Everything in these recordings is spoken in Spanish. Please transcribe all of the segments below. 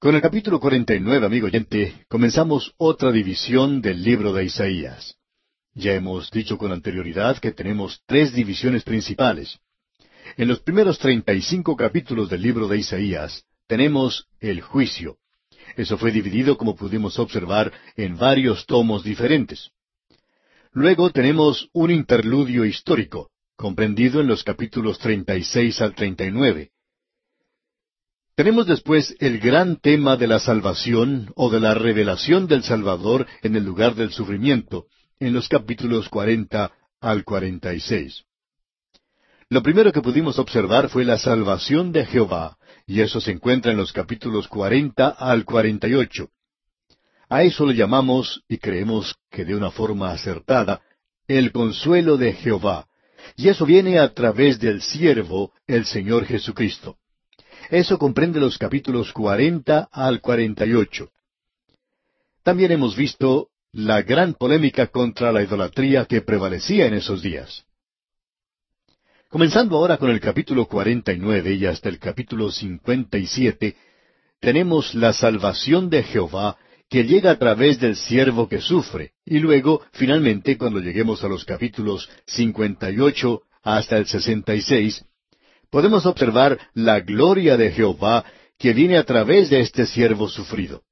Con el capítulo 49, amigo oyente, comenzamos otra división del libro de Isaías. Ya hemos dicho con anterioridad que tenemos tres divisiones principales. En los primeros treinta y cinco capítulos del libro de Isaías tenemos el juicio. Eso fue dividido, como pudimos observar, en varios tomos diferentes. Luego tenemos un interludio histórico, comprendido en los capítulos treinta y seis al treinta y nueve. Tenemos después el gran tema de la salvación o de la revelación del Salvador en el lugar del sufrimiento, en los capítulos cuarenta al cuarenta y seis. Lo primero que pudimos observar fue la salvación de Jehová, y eso se encuentra en los capítulos cuarenta al cuarenta y ocho. A eso le llamamos, y creemos que de una forma acertada, el consuelo de Jehová, y eso viene a través del siervo, el Señor Jesucristo. Eso comprende los capítulos cuarenta al cuarenta y ocho. También hemos visto la gran polémica contra la idolatría que prevalecía en esos días. Comenzando ahora con el capítulo cuarenta y nueve y hasta el capítulo cincuenta y siete, tenemos la salvación de Jehová que llega a través del siervo que sufre, y luego, finalmente, cuando lleguemos a los capítulos cincuenta y ocho hasta el sesenta y seis, podemos observar la gloria de Jehová que viene a través de este siervo sufrido.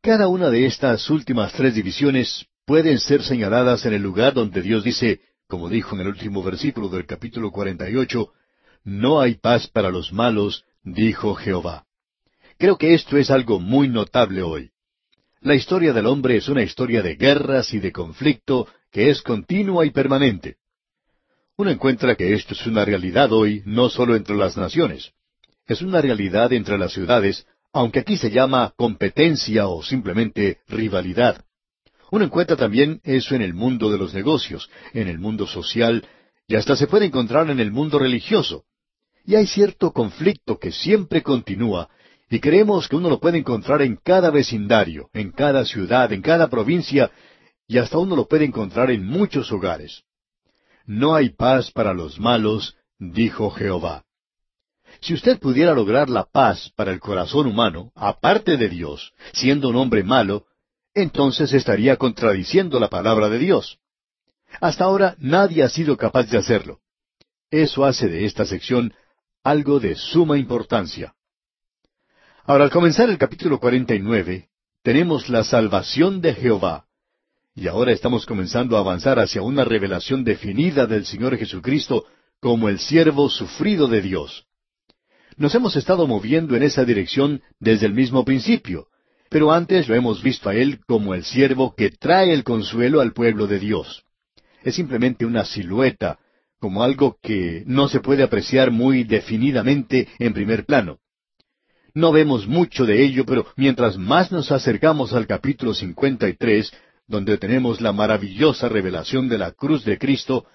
Cada una de estas últimas tres divisiones pueden ser señaladas en el lugar donde Dios dice, como dijo en el último versículo del capítulo 48, No hay paz para los malos, dijo Jehová. Creo que esto es algo muy notable hoy. La historia del hombre es una historia de guerras y de conflicto que es continua y permanente. Uno encuentra que esto es una realidad hoy no solo entre las naciones, es una realidad entre las ciudades, aunque aquí se llama competencia o simplemente rivalidad. Uno encuentra también eso en el mundo de los negocios, en el mundo social, y hasta se puede encontrar en el mundo religioso. Y hay cierto conflicto que siempre continúa, y creemos que uno lo puede encontrar en cada vecindario, en cada ciudad, en cada provincia, y hasta uno lo puede encontrar en muchos hogares. No hay paz para los malos, dijo Jehová. Si usted pudiera lograr la paz para el corazón humano, aparte de Dios, siendo un hombre malo, entonces estaría contradiciendo la palabra de Dios. Hasta ahora nadie ha sido capaz de hacerlo. Eso hace de esta sección algo de suma importancia. Ahora, al comenzar el capítulo 49, tenemos la salvación de Jehová, y ahora estamos comenzando a avanzar hacia una revelación definida del Señor Jesucristo como el siervo sufrido de Dios. Nos hemos estado moviendo en esa dirección desde el mismo principio, pero antes lo hemos visto a Él como el siervo que trae el consuelo al pueblo de Dios. Es simplemente una silueta, como algo que no se puede apreciar muy definidamente en primer plano. No vemos mucho de ello, pero mientras más nos acercamos al capítulo 53, donde tenemos la maravillosa revelación de la cruz de Cristo,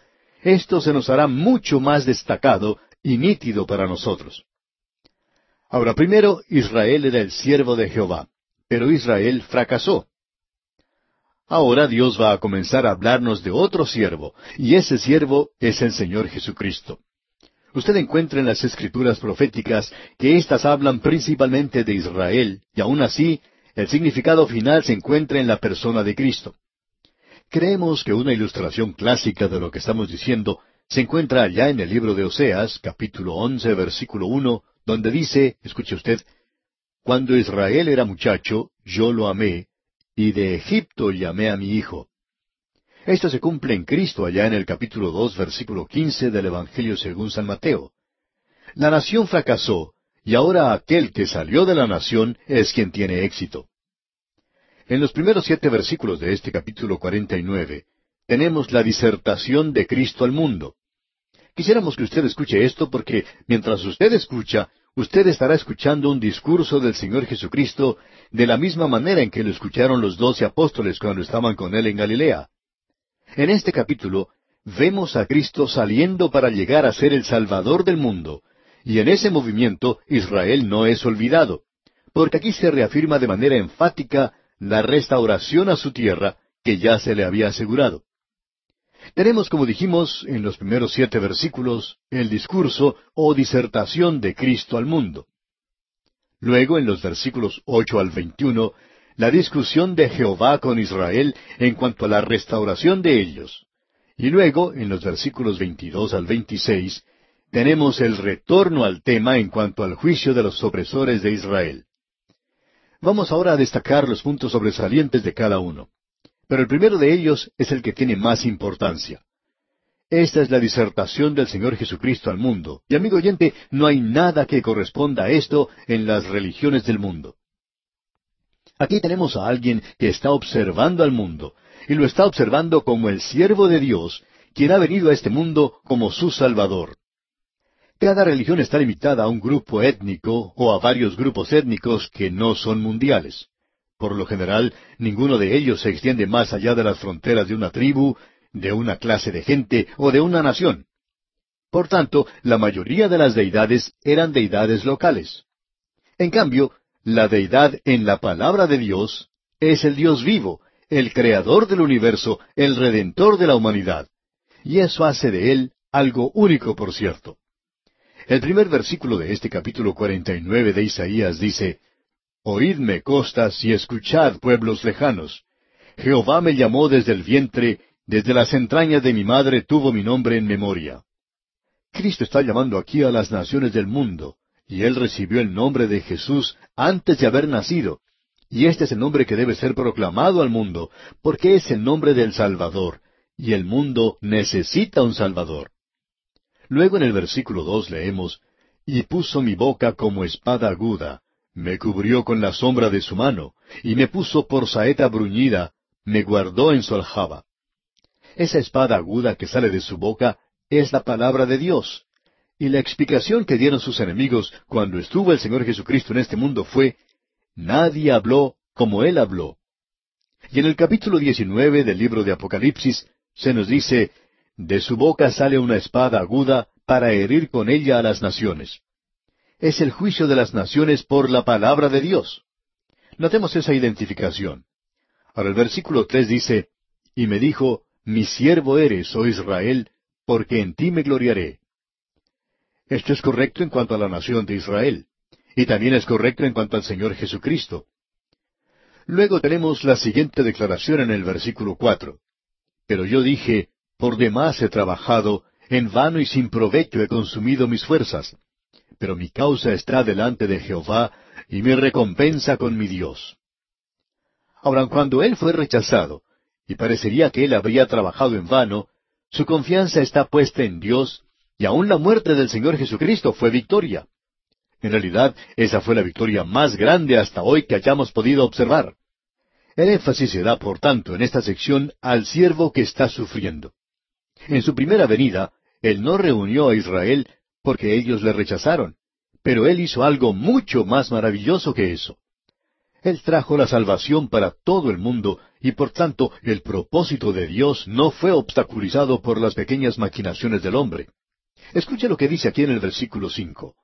esto se nos hará mucho más destacado y nítido para nosotros. Ahora, primero, Israel era el siervo de Jehová, pero Israel fracasó. Ahora Dios va a comenzar a hablarnos de otro siervo, y ese siervo es el Señor Jesucristo. Usted encuentra en las escrituras proféticas que éstas hablan principalmente de Israel, y aun así el significado final se encuentra en la persona de Cristo. Creemos que una ilustración clásica de lo que estamos diciendo se encuentra allá en el libro de Oseas, capítulo once, versículo uno, donde dice, escuche usted, Cuando Israel era muchacho, yo lo amé, y de Egipto llamé a mi hijo. Esto se cumple en Cristo allá en el capítulo dos, versículo quince del Evangelio según San Mateo. La nación fracasó, y ahora aquel que salió de la nación es quien tiene éxito. En los primeros siete versículos de este capítulo cuarenta y nueve tenemos la disertación de Cristo al mundo. Quisiéramos que usted escuche esto porque mientras usted escucha, usted estará escuchando un discurso del Señor Jesucristo de la misma manera en que lo escucharon los doce apóstoles cuando estaban con él en Galilea. En este capítulo vemos a Cristo saliendo para llegar a ser el Salvador del mundo, y en ese movimiento Israel no es olvidado, porque aquí se reafirma de manera enfática la restauración a su tierra que ya se le había asegurado. Tenemos, como dijimos en los primeros siete versículos, el discurso o disertación de Cristo al mundo. Luego, en los versículos ocho al veintiuno, la discusión de Jehová con Israel en cuanto a la restauración de ellos. Y luego, en los versículos veintidós al veintiséis, tenemos el retorno al tema en cuanto al juicio de los opresores de Israel. Vamos ahora a destacar los puntos sobresalientes de cada uno. Pero el primero de ellos es el que tiene más importancia. Esta es la disertación del Señor Jesucristo al mundo. Y amigo oyente, no hay nada que corresponda a esto en las religiones del mundo. Aquí tenemos a alguien que está observando al mundo, y lo está observando como el siervo de Dios, quien ha venido a este mundo como su Salvador. Cada religión está limitada a un grupo étnico o a varios grupos étnicos que no son mundiales. Por lo general, ninguno de ellos se extiende más allá de las fronteras de una tribu, de una clase de gente o de una nación. Por tanto, la mayoría de las deidades eran deidades locales. En cambio, la deidad en la palabra de Dios es el Dios vivo, el creador del universo, el redentor de la humanidad. Y eso hace de él algo único, por cierto. El primer versículo de este capítulo 49 de Isaías dice, Oídme costas y escuchad pueblos lejanos. Jehová me llamó desde el vientre, desde las entrañas de mi madre tuvo mi nombre en memoria. Cristo está llamando aquí a las naciones del mundo, y él recibió el nombre de Jesús antes de haber nacido, y este es el nombre que debe ser proclamado al mundo, porque es el nombre del Salvador, y el mundo necesita un Salvador. Luego en el versículo dos leemos, Y puso mi boca como espada aguda, me cubrió con la sombra de su mano, y me puso por saeta bruñida, me guardó en su aljaba. Esa espada aguda que sale de su boca es la palabra de Dios. Y la explicación que dieron sus enemigos cuando estuvo el Señor Jesucristo en este mundo fue, Nadie habló como Él habló. Y en el capítulo 19 del libro de Apocalipsis se nos dice, de su boca sale una espada aguda para herir con ella a las naciones. Es el juicio de las naciones por la palabra de Dios. Notemos esa identificación. Ahora el versículo tres dice, Y me dijo, Mi siervo eres, oh Israel, porque en ti me gloriaré. Esto es correcto en cuanto a la nación de Israel, y también es correcto en cuanto al Señor Jesucristo. Luego tenemos la siguiente declaración en el versículo cuatro. Pero yo dije, por demás he trabajado, en vano y sin provecho he consumido mis fuerzas. Pero mi causa está delante de Jehová, y mi recompensa con mi Dios. Ahora, cuando él fue rechazado, y parecería que él habría trabajado en vano, su confianza está puesta en Dios, y aun la muerte del Señor Jesucristo fue victoria. En realidad, esa fue la victoria más grande hasta hoy que hayamos podido observar. El énfasis se da, por tanto, en esta sección al siervo que está sufriendo. En su primera venida, Él no reunió a Israel porque ellos le rechazaron, pero Él hizo algo mucho más maravilloso que eso. Él trajo la salvación para todo el mundo y por tanto el propósito de Dios no fue obstaculizado por las pequeñas maquinaciones del hombre. Escuche lo que dice aquí en el versículo cinco.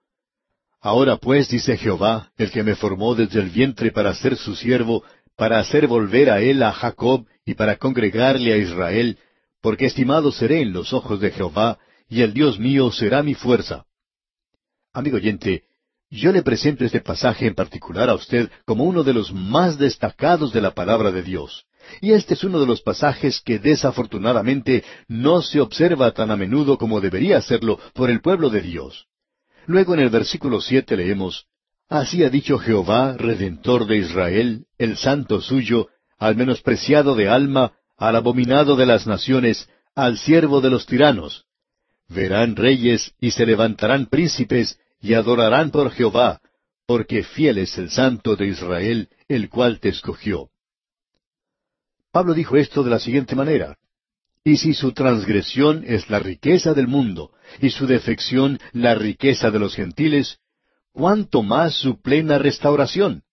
Ahora pues, dice Jehová, el que me formó desde el vientre para ser su siervo, para hacer volver a él a Jacob y para congregarle a Israel, porque estimado seré en los ojos de Jehová, y el Dios mío será mi fuerza. Amigo oyente, yo le presento este pasaje en particular a usted como uno de los más destacados de la palabra de Dios. Y este es uno de los pasajes que desafortunadamente no se observa tan a menudo como debería hacerlo por el pueblo de Dios. Luego en el versículo siete leemos, Así ha dicho Jehová, Redentor de Israel, el santo suyo, al menospreciado de alma, al abominado de las naciones, al siervo de los tiranos. Verán reyes y se levantarán príncipes y adorarán por Jehová, porque fiel es el santo de Israel, el cual te escogió. Pablo dijo esto de la siguiente manera. Y si su transgresión es la riqueza del mundo, y su defección la riqueza de los gentiles, ¿cuánto más su plena restauración?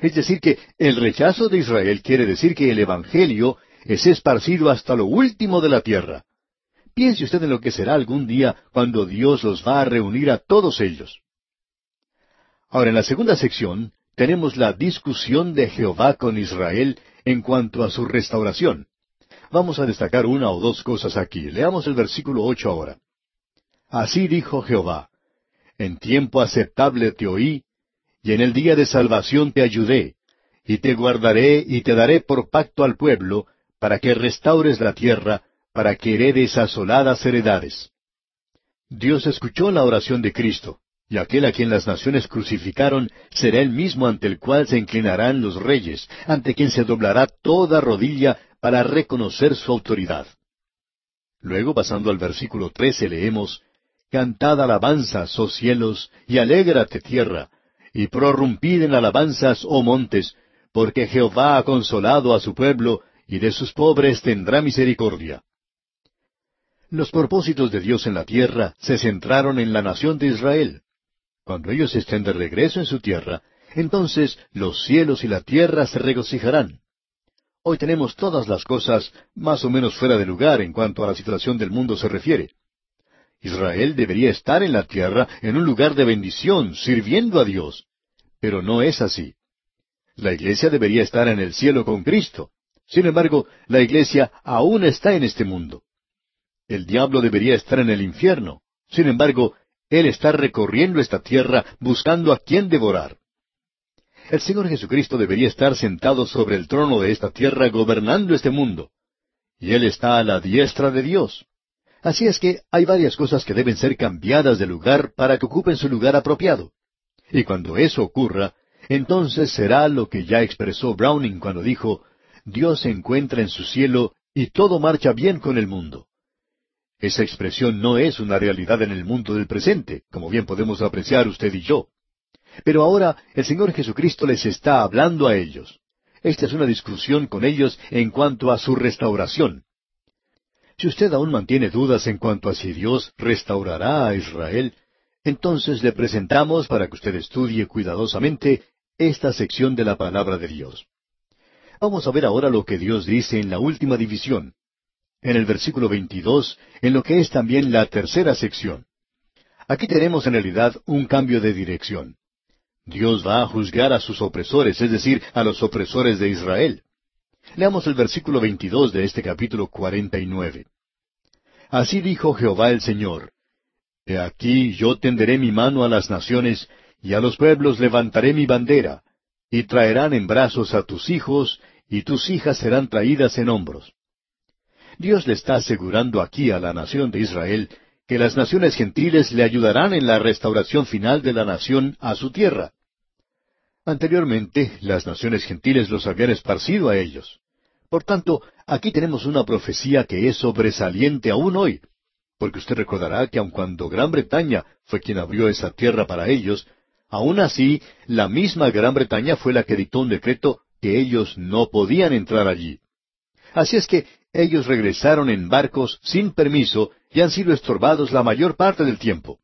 Es decir, que el rechazo de Israel quiere decir que el Evangelio es esparcido hasta lo último de la tierra. Piense usted en lo que será algún día cuando Dios los va a reunir a todos ellos. Ahora, en la segunda sección tenemos la discusión de Jehová con Israel en cuanto a su restauración. Vamos a destacar una o dos cosas aquí. Leamos el versículo ocho ahora. Así dijo Jehová, En tiempo aceptable te oí, y en el día de salvación te ayudé, y te guardaré y te daré por pacto al pueblo, para que restaures la tierra, para que heredes asoladas heredades. Dios escuchó la oración de Cristo, y aquel a quien las naciones crucificaron será el mismo ante el cual se inclinarán los reyes, ante quien se doblará toda rodilla para reconocer su autoridad. Luego, pasando al versículo trece, leemos, Cantad alabanzas, oh cielos, y alégrate tierra, y prorrumpid en alabanzas, oh montes, porque Jehová ha consolado a su pueblo, y de sus pobres tendrá misericordia. Los propósitos de Dios en la tierra se centraron en la nación de Israel. Cuando ellos estén de regreso en su tierra, entonces los cielos y la tierra se regocijarán. Hoy tenemos todas las cosas más o menos fuera de lugar en cuanto a la situación del mundo se refiere. Israel debería estar en la tierra en un lugar de bendición, sirviendo a Dios. Pero no es así. La iglesia debería estar en el cielo con Cristo. Sin embargo, la iglesia aún está en este mundo. El diablo debería estar en el infierno. Sin embargo, él está recorriendo esta tierra buscando a quien devorar. El Señor Jesucristo debería estar sentado sobre el trono de esta tierra gobernando este mundo. Y Él está a la diestra de Dios. Así es que hay varias cosas que deben ser cambiadas de lugar para que ocupen su lugar apropiado. Y cuando eso ocurra, entonces será lo que ya expresó Browning cuando dijo, Dios se encuentra en su cielo y todo marcha bien con el mundo. Esa expresión no es una realidad en el mundo del presente, como bien podemos apreciar usted y yo. Pero ahora el Señor Jesucristo les está hablando a ellos. Esta es una discusión con ellos en cuanto a su restauración. Si usted aún mantiene dudas en cuanto a si Dios restaurará a Israel, entonces le presentamos para que usted estudie cuidadosamente esta sección de la palabra de Dios. Vamos a ver ahora lo que Dios dice en la última división, en el versículo 22, en lo que es también la tercera sección. Aquí tenemos en realidad un cambio de dirección. Dios va a juzgar a sus opresores, es decir, a los opresores de Israel. Leamos el versículo 22 de este capítulo 49. Así dijo Jehová el Señor, He aquí yo tenderé mi mano a las naciones, y a los pueblos levantaré mi bandera, y traerán en brazos a tus hijos, y tus hijas serán traídas en hombros. Dios le está asegurando aquí a la nación de Israel que las naciones gentiles le ayudarán en la restauración final de la nación a su tierra. Anteriormente, las naciones gentiles los habían esparcido a ellos. Por tanto, aquí tenemos una profecía que es sobresaliente aún hoy, porque usted recordará que aun cuando Gran Bretaña fue quien abrió esa tierra para ellos, aun así la misma Gran Bretaña fue la que dictó un decreto que ellos no podían entrar allí. Así es que ellos regresaron en barcos sin permiso y han sido estorbados la mayor parte del tiempo.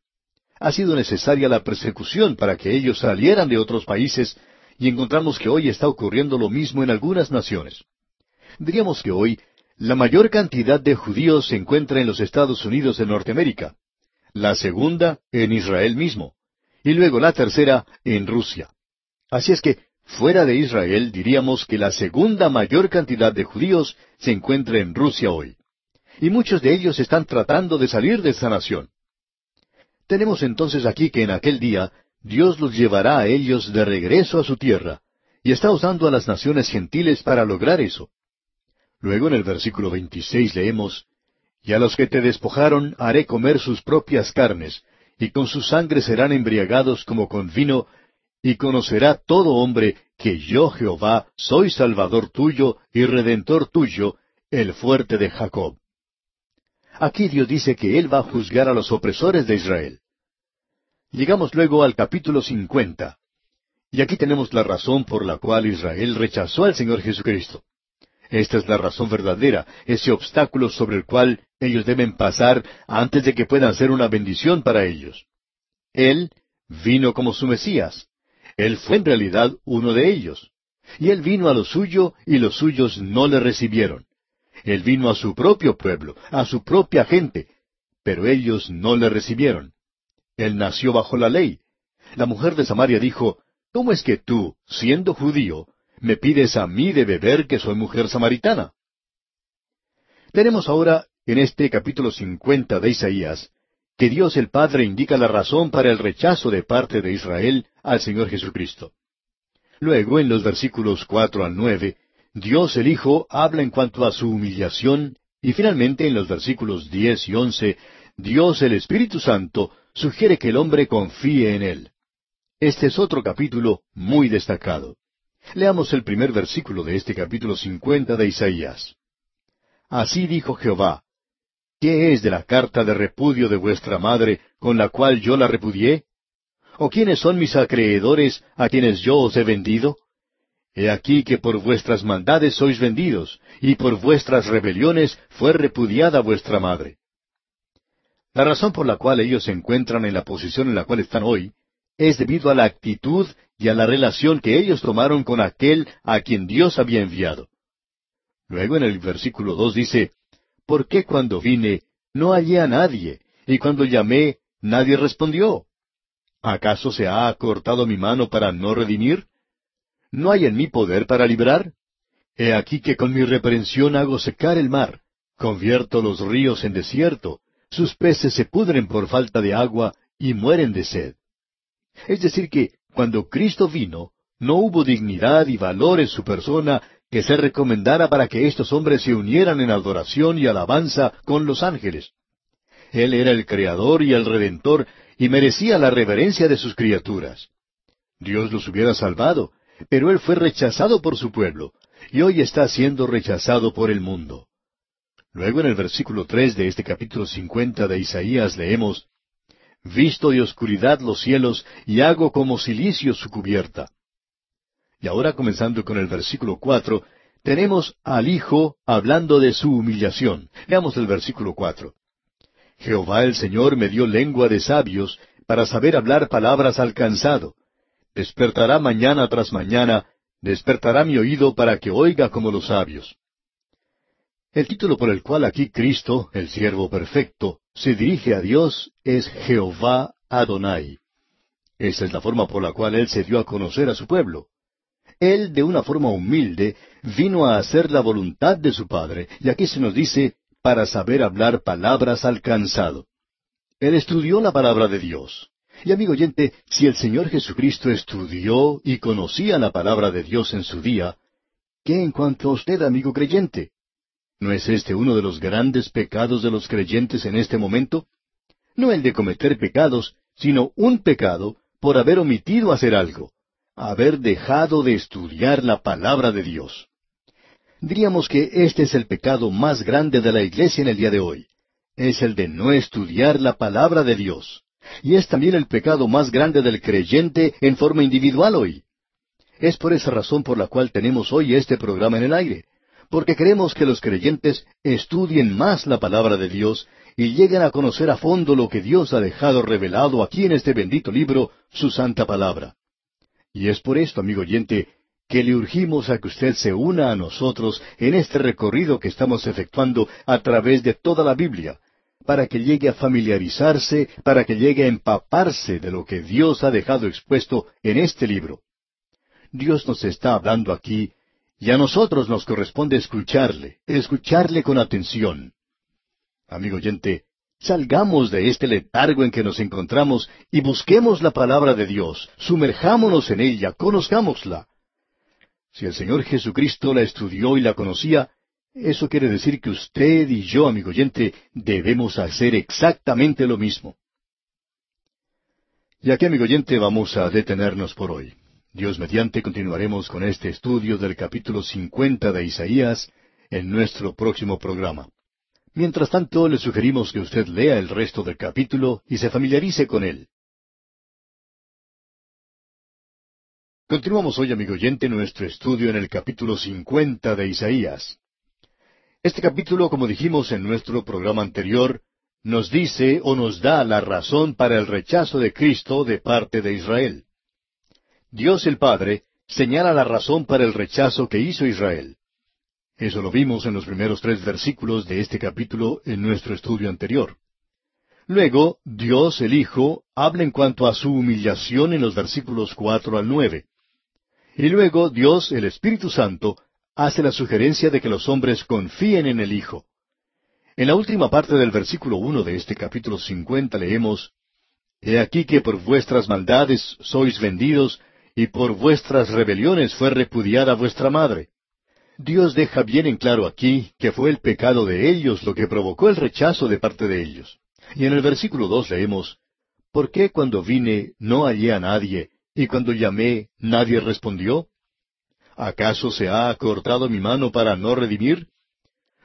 Ha sido necesaria la persecución para que ellos salieran de otros países y encontramos que hoy está ocurriendo lo mismo en algunas naciones. Diríamos que hoy la mayor cantidad de judíos se encuentra en los Estados Unidos de Norteamérica, la segunda en Israel mismo, y luego la tercera en Rusia. Así es que Fuera de Israel diríamos que la segunda mayor cantidad de judíos se encuentra en Rusia hoy. Y muchos de ellos están tratando de salir de esa nación. Tenemos entonces aquí que en aquel día Dios los llevará a ellos de regreso a su tierra, y está usando a las naciones gentiles para lograr eso. Luego en el versículo 26 leemos, Y a los que te despojaron haré comer sus propias carnes, y con su sangre serán embriagados como con vino, y conocerá todo hombre que yo Jehová soy Salvador tuyo y Redentor tuyo, el fuerte de Jacob. Aquí Dios dice que Él va a juzgar a los opresores de Israel. Llegamos luego al capítulo cincuenta. Y aquí tenemos la razón por la cual Israel rechazó al Señor Jesucristo. Esta es la razón verdadera, ese obstáculo sobre el cual ellos deben pasar antes de que puedan ser una bendición para ellos. Él vino como su Mesías. Él fue en realidad uno de ellos. Y él vino a lo suyo y los suyos no le recibieron. Él vino a su propio pueblo, a su propia gente, pero ellos no le recibieron. Él nació bajo la ley. La mujer de Samaria dijo, ¿Cómo es que tú, siendo judío, me pides a mí de beber que soy mujer samaritana? Tenemos ahora, en este capítulo cincuenta de Isaías, que Dios el Padre indica la razón para el rechazo de parte de Israel al Señor Jesucristo. Luego, en los versículos cuatro al nueve, Dios el Hijo habla en cuanto a su humillación, y finalmente en los versículos diez y once, Dios el Espíritu Santo sugiere que el hombre confíe en Él. Este es otro capítulo muy destacado. Leamos el primer versículo de este capítulo cincuenta de Isaías. Así dijo Jehová, ¿Qué es de la carta de repudio de vuestra madre con la cual yo la repudié? ¿O quiénes son mis acreedores a quienes yo os he vendido? He aquí que por vuestras maldades sois vendidos, y por vuestras rebeliones fue repudiada vuestra madre. La razón por la cual ellos se encuentran en la posición en la cual están hoy es debido a la actitud y a la relación que ellos tomaron con aquel a quien Dios había enviado. Luego en el versículo dos dice, ¿Por qué cuando vine no hallé a nadie, y cuando llamé nadie respondió? ¿Acaso se ha acortado mi mano para no redimir? ¿No hay en mí poder para librar? He aquí que con mi reprensión hago secar el mar, convierto los ríos en desierto, sus peces se pudren por falta de agua y mueren de sed. Es decir que cuando Cristo vino, no hubo dignidad y valor en su persona que se recomendara para que estos hombres se unieran en adoración y alabanza con los ángeles. Él era el Creador y el Redentor y merecía la reverencia de sus criaturas. Dios los hubiera salvado, pero Él fue rechazado por su pueblo, y hoy está siendo rechazado por el mundo. Luego en el versículo tres de este capítulo cincuenta de Isaías leemos Visto de oscuridad los cielos, y hago como silicio su cubierta. Y ahora comenzando con el versículo cuatro, tenemos al Hijo hablando de su humillación. Veamos el versículo cuatro. Jehová el Señor me dio lengua de sabios para saber hablar palabras al cansado. Despertará mañana tras mañana, despertará mi oído para que oiga como los sabios. El título por el cual aquí Cristo, el siervo perfecto, se dirige a Dios es Jehová Adonai. Esa es la forma por la cual Él se dio a conocer a su pueblo. Él, de una forma humilde, vino a hacer la voluntad de su Padre, y aquí se nos dice, para saber hablar palabras al cansado. Él estudió la palabra de Dios. Y amigo oyente, si el Señor Jesucristo estudió y conocía la palabra de Dios en su día, ¿qué en cuanto a usted, amigo creyente? ¿No es este uno de los grandes pecados de los creyentes en este momento? No el de cometer pecados, sino un pecado por haber omitido hacer algo haber dejado de estudiar la palabra de Dios. Diríamos que este es el pecado más grande de la iglesia en el día de hoy. Es el de no estudiar la palabra de Dios. Y es también el pecado más grande del creyente en forma individual hoy. Es por esa razón por la cual tenemos hoy este programa en el aire, porque queremos que los creyentes estudien más la palabra de Dios y lleguen a conocer a fondo lo que Dios ha dejado revelado aquí en este bendito libro, su santa palabra. Y es por esto, amigo oyente, que le urgimos a que usted se una a nosotros en este recorrido que estamos efectuando a través de toda la Biblia, para que llegue a familiarizarse, para que llegue a empaparse de lo que Dios ha dejado expuesto en este libro. Dios nos está hablando aquí, y a nosotros nos corresponde escucharle, escucharle con atención. Amigo oyente, Salgamos de este letargo en que nos encontramos y busquemos la palabra de Dios, sumerjámonos en ella, conozcámosla. Si el Señor Jesucristo la estudió y la conocía, eso quiere decir que usted y yo, amigo oyente, debemos hacer exactamente lo mismo. Y aquí, amigo oyente, vamos a detenernos por hoy. Dios mediante continuaremos con este estudio del capítulo cincuenta de Isaías en nuestro próximo programa. Mientras tanto, le sugerimos que usted lea el resto del capítulo y se familiarice con él. Continuamos hoy, amigo oyente, nuestro estudio en el capítulo cincuenta de Isaías. Este capítulo, como dijimos en nuestro programa anterior, nos dice o nos da la razón para el rechazo de Cristo de parte de Israel. Dios el Padre señala la razón para el rechazo que hizo Israel. Eso lo vimos en los primeros tres versículos de este capítulo en nuestro estudio anterior. Luego, Dios el Hijo habla en cuanto a su humillación en los versículos cuatro al nueve. Y luego Dios, el Espíritu Santo, hace la sugerencia de que los hombres confíen en el Hijo. En la última parte del versículo uno de este capítulo cincuenta leemos He aquí que por vuestras maldades sois vendidos, y por vuestras rebeliones fue repudiada vuestra madre. Dios deja bien en claro aquí que fue el pecado de ellos lo que provocó el rechazo de parte de ellos. Y en el versículo dos leemos, ¿Por qué cuando vine no hallé a nadie, y cuando llamé nadie respondió? ¿Acaso se ha acortado mi mano para no redimir?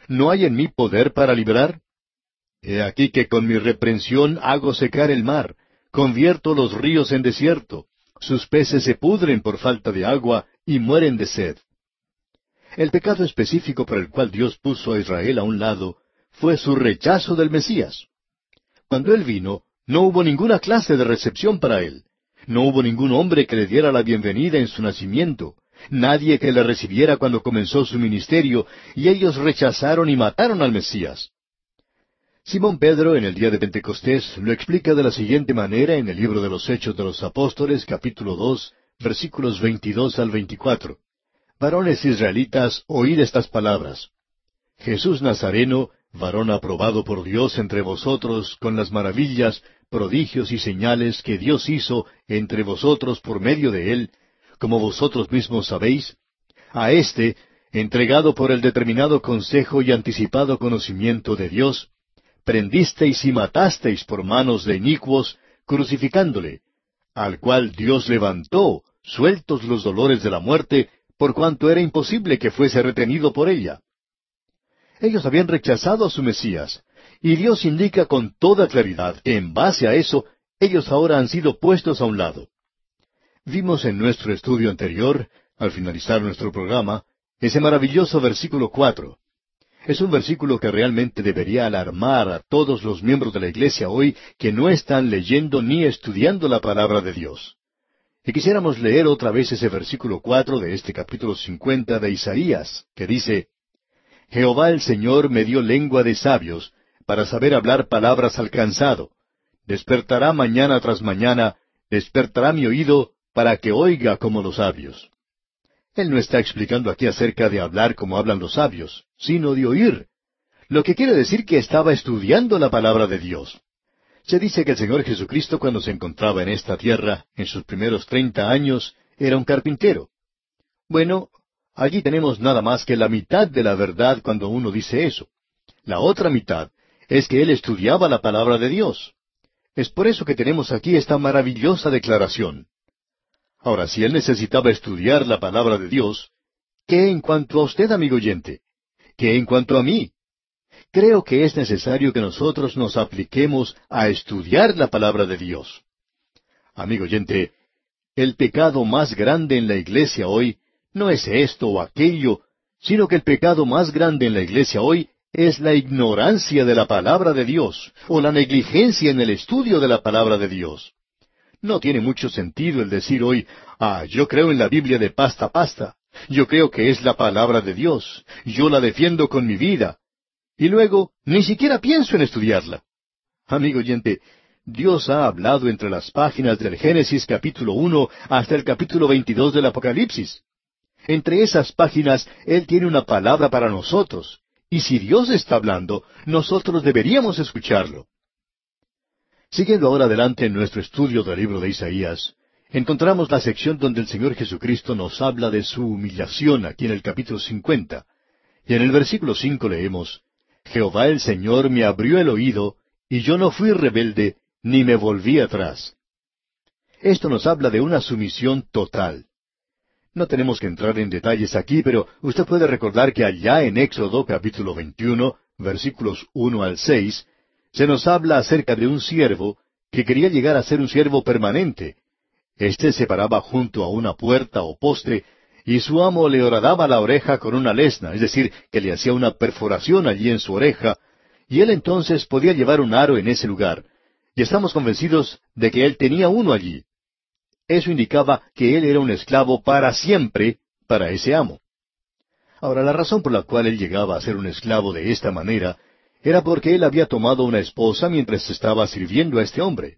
¿No hay en mí poder para librar? He aquí que con mi reprensión hago secar el mar, convierto los ríos en desierto, sus peces se pudren por falta de agua y mueren de sed. El pecado específico por el cual Dios puso a Israel a un lado fue su rechazo del Mesías. Cuando Él vino, no hubo ninguna clase de recepción para Él. No hubo ningún hombre que le diera la bienvenida en su nacimiento, nadie que le recibiera cuando comenzó su ministerio, y ellos rechazaron y mataron al Mesías. Simón Pedro en el día de Pentecostés lo explica de la siguiente manera en el libro de los Hechos de los Apóstoles capítulo dos versículos veintidós al veinticuatro. Varones israelitas, oíd estas palabras. Jesús Nazareno, varón aprobado por Dios entre vosotros con las maravillas, prodigios y señales que Dios hizo entre vosotros por medio de él, como vosotros mismos sabéis, a éste, entregado por el determinado consejo y anticipado conocimiento de Dios, prendisteis y matasteis por manos de inicuos, crucificándole, al cual Dios levantó, sueltos los dolores de la muerte, por cuanto era imposible que fuese retenido por ella. Ellos habían rechazado a su Mesías, y Dios indica con toda claridad que en base a eso ellos ahora han sido puestos a un lado. Vimos en nuestro estudio anterior, al finalizar nuestro programa, ese maravilloso versículo cuatro, es un versículo que realmente debería alarmar a todos los miembros de la Iglesia hoy que no están leyendo ni estudiando la palabra de Dios. Y quisiéramos leer otra vez ese versículo cuatro de este capítulo cincuenta de Isaías, que dice Jehová el Señor me dio lengua de sabios, para saber hablar palabras al cansado. Despertará mañana tras mañana, despertará mi oído, para que oiga como los sabios. Él no está explicando aquí acerca de hablar como hablan los sabios, sino de oír. Lo que quiere decir que estaba estudiando la palabra de Dios. Se dice que el Señor Jesucristo cuando se encontraba en esta tierra, en sus primeros treinta años, era un carpintero. Bueno, allí tenemos nada más que la mitad de la verdad cuando uno dice eso. La otra mitad es que él estudiaba la palabra de Dios. Es por eso que tenemos aquí esta maravillosa declaración. Ahora, si él necesitaba estudiar la palabra de Dios, ¿qué en cuanto a usted, amigo oyente? ¿Qué en cuanto a mí? Creo que es necesario que nosotros nos apliquemos a estudiar la palabra de Dios. Amigo oyente, el pecado más grande en la iglesia hoy no es esto o aquello, sino que el pecado más grande en la iglesia hoy es la ignorancia de la palabra de Dios o la negligencia en el estudio de la palabra de Dios. No tiene mucho sentido el decir hoy, ah, yo creo en la Biblia de pasta a pasta, yo creo que es la palabra de Dios, yo la defiendo con mi vida, y luego ni siquiera pienso en estudiarla. Amigo oyente, Dios ha hablado entre las páginas del Génesis capítulo uno hasta el capítulo veintidós del Apocalipsis. Entre esas páginas Él tiene una palabra para nosotros, y si Dios está hablando, nosotros deberíamos escucharlo. Siguiendo ahora adelante en nuestro estudio del libro de Isaías, encontramos la sección donde el Señor Jesucristo nos habla de su humillación aquí en el capítulo 50. Y en el versículo cinco leemos, Jehová el Señor me abrió el oído, y yo no fui rebelde, ni me volví atrás. Esto nos habla de una sumisión total. No tenemos que entrar en detalles aquí, pero usted puede recordar que allá en Éxodo capítulo 21, versículos 1 al 6, se nos habla acerca de un siervo que quería llegar a ser un siervo permanente. Este se paraba junto a una puerta o poste, y su amo le horadaba la oreja con una lesna, es decir, que le hacía una perforación allí en su oreja, y él entonces podía llevar un aro en ese lugar. Y estamos convencidos de que él tenía uno allí. Eso indicaba que él era un esclavo para siempre para ese amo. Ahora, la razón por la cual él llegaba a ser un esclavo de esta manera era porque él había tomado una esposa mientras estaba sirviendo a este hombre.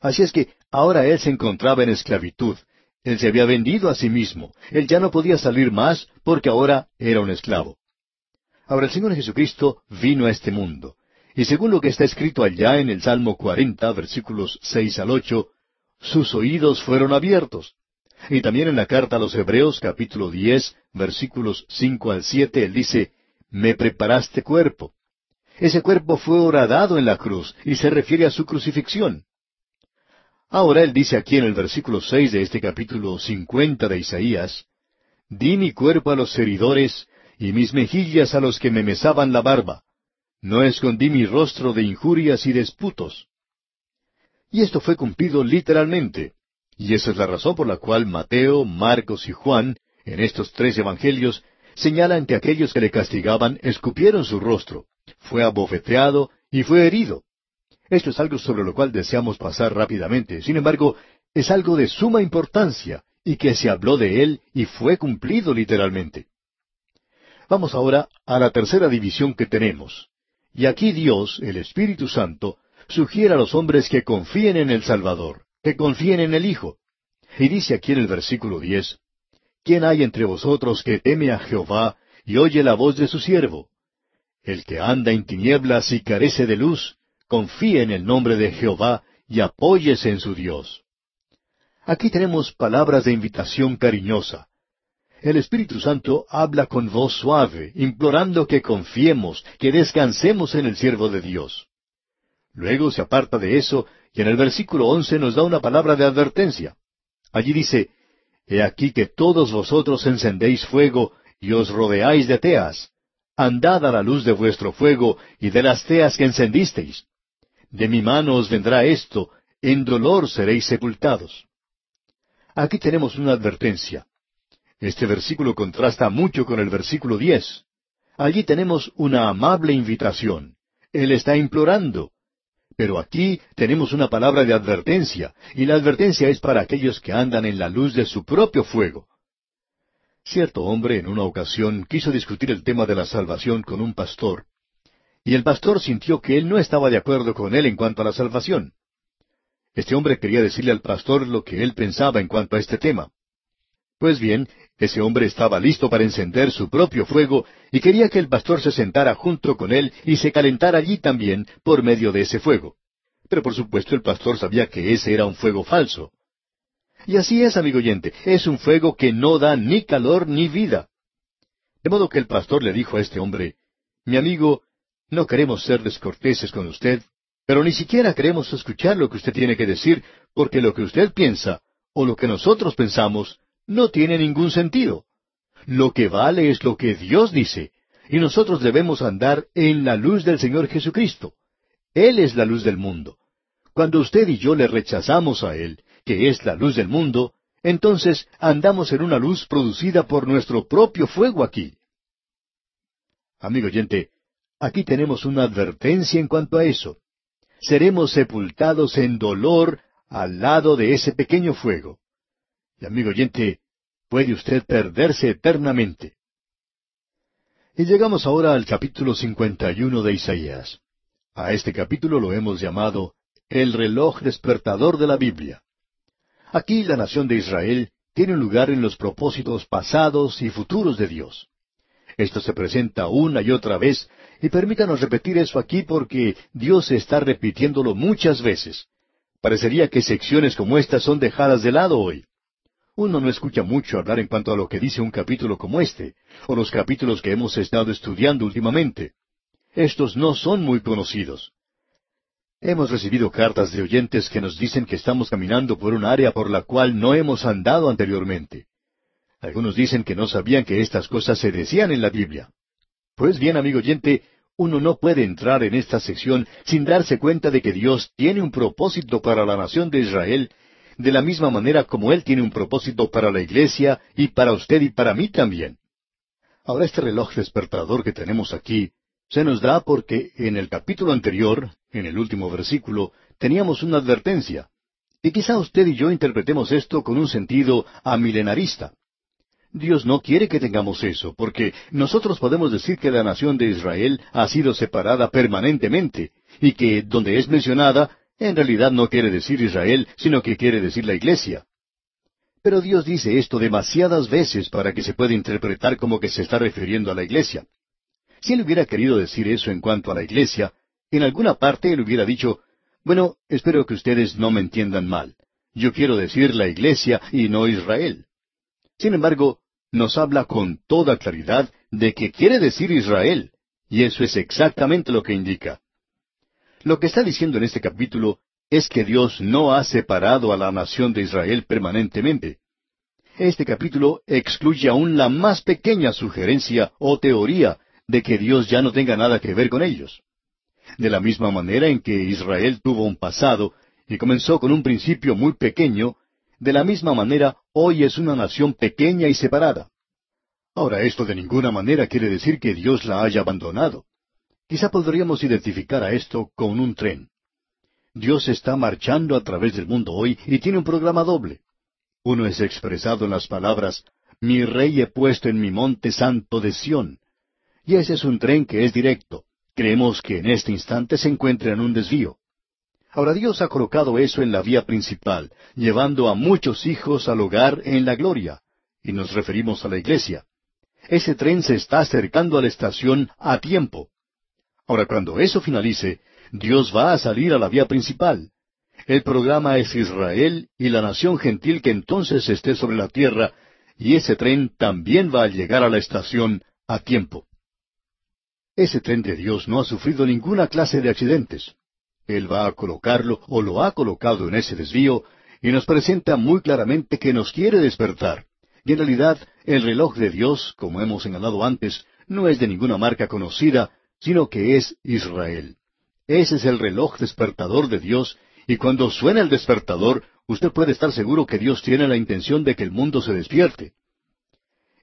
Así es que ahora él se encontraba en esclavitud. Él se había vendido a sí mismo. Él ya no podía salir más porque ahora era un esclavo. Ahora el Señor Jesucristo vino a este mundo. Y según lo que está escrito allá en el Salmo 40, versículos 6 al 8, sus oídos fueron abiertos. Y también en la carta a los Hebreos, capítulo 10, versículos 5 al 7, él dice, Me preparaste cuerpo. Ese cuerpo fue horadado en la cruz y se refiere a su crucifixión. Ahora él dice aquí en el versículo 6 de este capítulo 50 de Isaías, Di mi cuerpo a los heridores y mis mejillas a los que me mesaban la barba. No escondí mi rostro de injurias y disputos. Y esto fue cumplido literalmente. Y esa es la razón por la cual Mateo, Marcos y Juan, en estos tres evangelios, señalan que aquellos que le castigaban escupieron su rostro, fue abofeteado y fue herido. Esto es algo sobre lo cual deseamos pasar rápidamente. Sin embargo, es algo de suma importancia y que se habló de él y fue cumplido literalmente. Vamos ahora a la tercera división que tenemos. Y aquí Dios, el Espíritu Santo, sugiere a los hombres que confíen en el Salvador, que confíen en el Hijo. Y dice aquí en el versículo diez, ¿Quién hay entre vosotros que teme a Jehová y oye la voz de su siervo? El que anda en tinieblas y carece de luz, confíe en el nombre de Jehová y apóyese en su Dios. Aquí tenemos palabras de invitación cariñosa. El Espíritu Santo habla con voz suave, implorando que confiemos, que descansemos en el siervo de Dios. Luego se aparta de eso y en el versículo once nos da una palabra de advertencia. Allí dice, He aquí que todos vosotros encendéis fuego y os rodeáis de teas. Andad a la luz de vuestro fuego y de las teas que encendisteis. De mi mano os vendrá esto, en dolor seréis sepultados. Aquí tenemos una advertencia. Este versículo contrasta mucho con el versículo diez. Allí tenemos una amable invitación. Él está implorando. Pero aquí tenemos una palabra de advertencia, y la advertencia es para aquellos que andan en la luz de su propio fuego. Cierto hombre en una ocasión quiso discutir el tema de la salvación con un pastor, y el pastor sintió que él no estaba de acuerdo con él en cuanto a la salvación. Este hombre quería decirle al pastor lo que él pensaba en cuanto a este tema. Pues bien, ese hombre estaba listo para encender su propio fuego y quería que el pastor se sentara junto con él y se calentara allí también por medio de ese fuego. Pero por supuesto el pastor sabía que ese era un fuego falso. Y así es, amigo oyente, es un fuego que no da ni calor ni vida. De modo que el pastor le dijo a este hombre, Mi amigo, no queremos ser descorteses con usted, pero ni siquiera queremos escuchar lo que usted tiene que decir, porque lo que usted piensa, o lo que nosotros pensamos, no tiene ningún sentido. Lo que vale es lo que Dios dice, y nosotros debemos andar en la luz del Señor Jesucristo. Él es la luz del mundo. Cuando usted y yo le rechazamos a Él, que es la luz del mundo, entonces andamos en una luz producida por nuestro propio fuego aquí. Amigo oyente, aquí tenemos una advertencia en cuanto a eso. Seremos sepultados en dolor al lado de ese pequeño fuego. Y amigo oyente, puede usted perderse eternamente. Y llegamos ahora al capítulo 51 de Isaías. A este capítulo lo hemos llamado el reloj despertador de la Biblia. Aquí la nación de Israel tiene un lugar en los propósitos pasados y futuros de Dios. Esto se presenta una y otra vez, y permítanos repetir eso aquí porque Dios está repitiéndolo muchas veces. Parecería que secciones como estas son dejadas de lado hoy. Uno no escucha mucho hablar en cuanto a lo que dice un capítulo como este, o los capítulos que hemos estado estudiando últimamente. Estos no son muy conocidos. Hemos recibido cartas de oyentes que nos dicen que estamos caminando por un área por la cual no hemos andado anteriormente. Algunos dicen que no sabían que estas cosas se decían en la Biblia. Pues bien, amigo oyente, uno no puede entrar en esta sección sin darse cuenta de que Dios tiene un propósito para la nación de Israel de la misma manera como Él tiene un propósito para la iglesia y para usted y para mí también. Ahora este reloj despertador que tenemos aquí se nos da porque en el capítulo anterior, en el último versículo, teníamos una advertencia. Y quizá usted y yo interpretemos esto con un sentido amilenarista. Dios no quiere que tengamos eso, porque nosotros podemos decir que la nación de Israel ha sido separada permanentemente, y que donde es mencionada en realidad no quiere decir Israel, sino que quiere decir la iglesia. Pero Dios dice esto demasiadas veces para que se pueda interpretar como que se está refiriendo a la iglesia. Si él hubiera querido decir eso en cuanto a la iglesia, en alguna parte él hubiera dicho, bueno, espero que ustedes no me entiendan mal. Yo quiero decir la iglesia y no Israel. Sin embargo, nos habla con toda claridad de que quiere decir Israel, y eso es exactamente lo que indica. Lo que está diciendo en este capítulo es que Dios no ha separado a la nación de Israel permanentemente. Este capítulo excluye aún la más pequeña sugerencia o teoría de que Dios ya no tenga nada que ver con ellos. De la misma manera en que Israel tuvo un pasado y comenzó con un principio muy pequeño, de la misma manera hoy es una nación pequeña y separada. Ahora, esto de ninguna manera quiere decir que Dios la haya abandonado. Quizá podríamos identificar a esto con un tren. Dios está marchando a través del mundo hoy y tiene un programa doble. Uno es expresado en las palabras, Mi rey he puesto en mi monte santo de Sión. Y ese es un tren que es directo. Creemos que en este instante se encuentra en un desvío. Ahora Dios ha colocado eso en la vía principal, llevando a muchos hijos al hogar en la gloria. Y nos referimos a la iglesia. Ese tren se está acercando a la estación a tiempo. Ahora, cuando eso finalice, Dios va a salir a la vía principal. El programa es Israel y la nación gentil que entonces esté sobre la tierra, y ese tren también va a llegar a la estación a tiempo. Ese tren de Dios no ha sufrido ninguna clase de accidentes. Él va a colocarlo o lo ha colocado en ese desvío y nos presenta muy claramente que nos quiere despertar. Y en realidad, el reloj de Dios, como hemos señalado antes, no es de ninguna marca conocida, sino que es Israel. Ese es el reloj despertador de Dios, y cuando suena el despertador, usted puede estar seguro que Dios tiene la intención de que el mundo se despierte.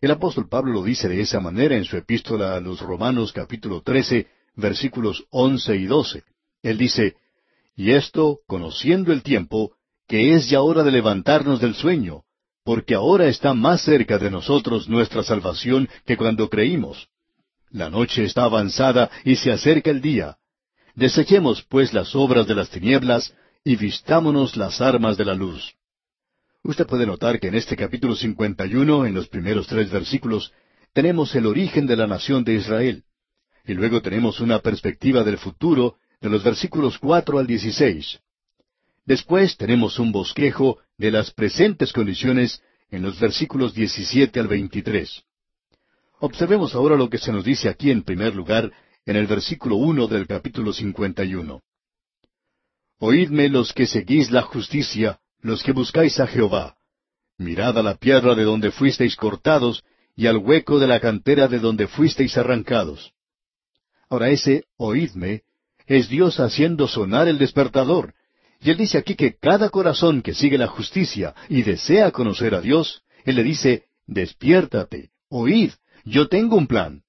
El apóstol Pablo lo dice de esa manera en su epístola a los Romanos capítulo 13, versículos once y doce. Él dice, Y esto, conociendo el tiempo, que es ya hora de levantarnos del sueño, porque ahora está más cerca de nosotros nuestra salvación que cuando creímos. La noche está avanzada y se acerca el día. Desechemos pues las obras de las tinieblas y vistámonos las armas de la luz. Usted puede notar que en este capítulo 51, en los primeros tres versículos, tenemos el origen de la nación de Israel. Y luego tenemos una perspectiva del futuro de los versículos cuatro al dieciséis. Después tenemos un bosquejo de las presentes condiciones en los versículos 17 al 23. Observemos ahora lo que se nos dice aquí en primer lugar en el versículo uno del capítulo 51. Oídme los que seguís la justicia, los que buscáis a Jehová. Mirad a la piedra de donde fuisteis cortados, y al hueco de la cantera de donde fuisteis arrancados. Ahora ese oídme es Dios haciendo sonar el despertador, y él dice aquí que cada corazón que sigue la justicia y desea conocer a Dios, él le dice, despiértate, oíd, yo tengo un plan.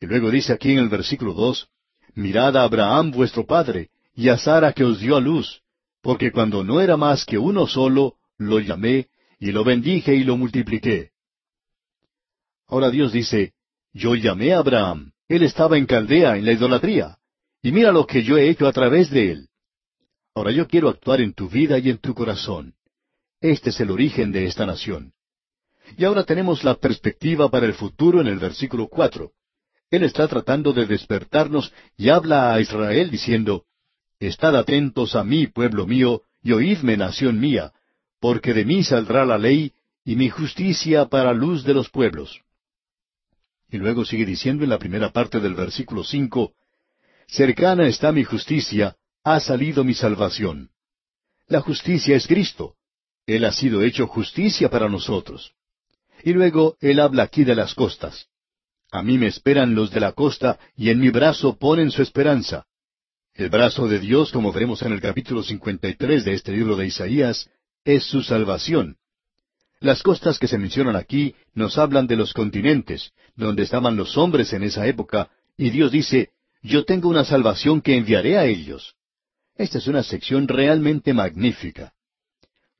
Y luego dice aquí en el versículo dos, mirad a Abraham vuestro padre, y a Sara que os dio a luz, porque cuando no era más que uno solo, lo llamé, y lo bendije y lo multipliqué. Ahora Dios dice, yo llamé a Abraham, él estaba en Caldea, en la idolatría, y mira lo que yo he hecho a través de él. Ahora yo quiero actuar en tu vida y en tu corazón. Este es el origen de esta nación. Y ahora tenemos la perspectiva para el futuro en el versículo cuatro. Él está tratando de despertarnos y habla a Israel diciendo, Estad atentos a mí, pueblo mío, y oídme, nación mía, porque de mí saldrá la ley y mi justicia para luz de los pueblos. Y luego sigue diciendo en la primera parte del versículo cinco, Cercana está mi justicia, ha salido mi salvación. La justicia es Cristo. Él ha sido hecho justicia para nosotros. Y luego Él habla aquí de las costas. A mí me esperan los de la costa y en mi brazo ponen su esperanza. El brazo de Dios, como veremos en el capítulo 53 de este libro de Isaías, es su salvación. Las costas que se mencionan aquí nos hablan de los continentes, donde estaban los hombres en esa época, y Dios dice, yo tengo una salvación que enviaré a ellos. Esta es una sección realmente magnífica.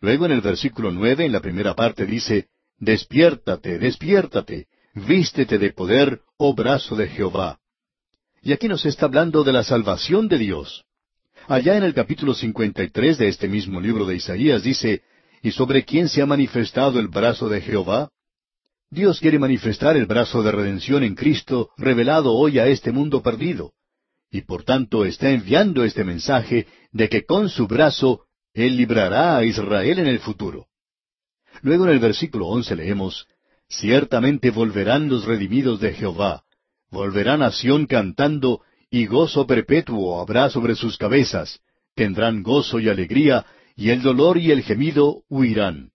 Luego en el versículo nueve, en la primera parte, dice, Despiértate, despiértate, vístete de poder, oh brazo de Jehová. Y aquí nos está hablando de la salvación de Dios. Allá en el capítulo 53 de este mismo libro de Isaías dice, ¿Y sobre quién se ha manifestado el brazo de Jehová? Dios quiere manifestar el brazo de redención en Cristo revelado hoy a este mundo perdido. Y por tanto está enviando este mensaje de que con su brazo Él librará a Israel en el futuro. Luego en el versículo once leemos, Ciertamente volverán los redimidos de Jehová, volverán a Sión cantando, y gozo perpetuo habrá sobre sus cabezas, tendrán gozo y alegría, y el dolor y el gemido huirán.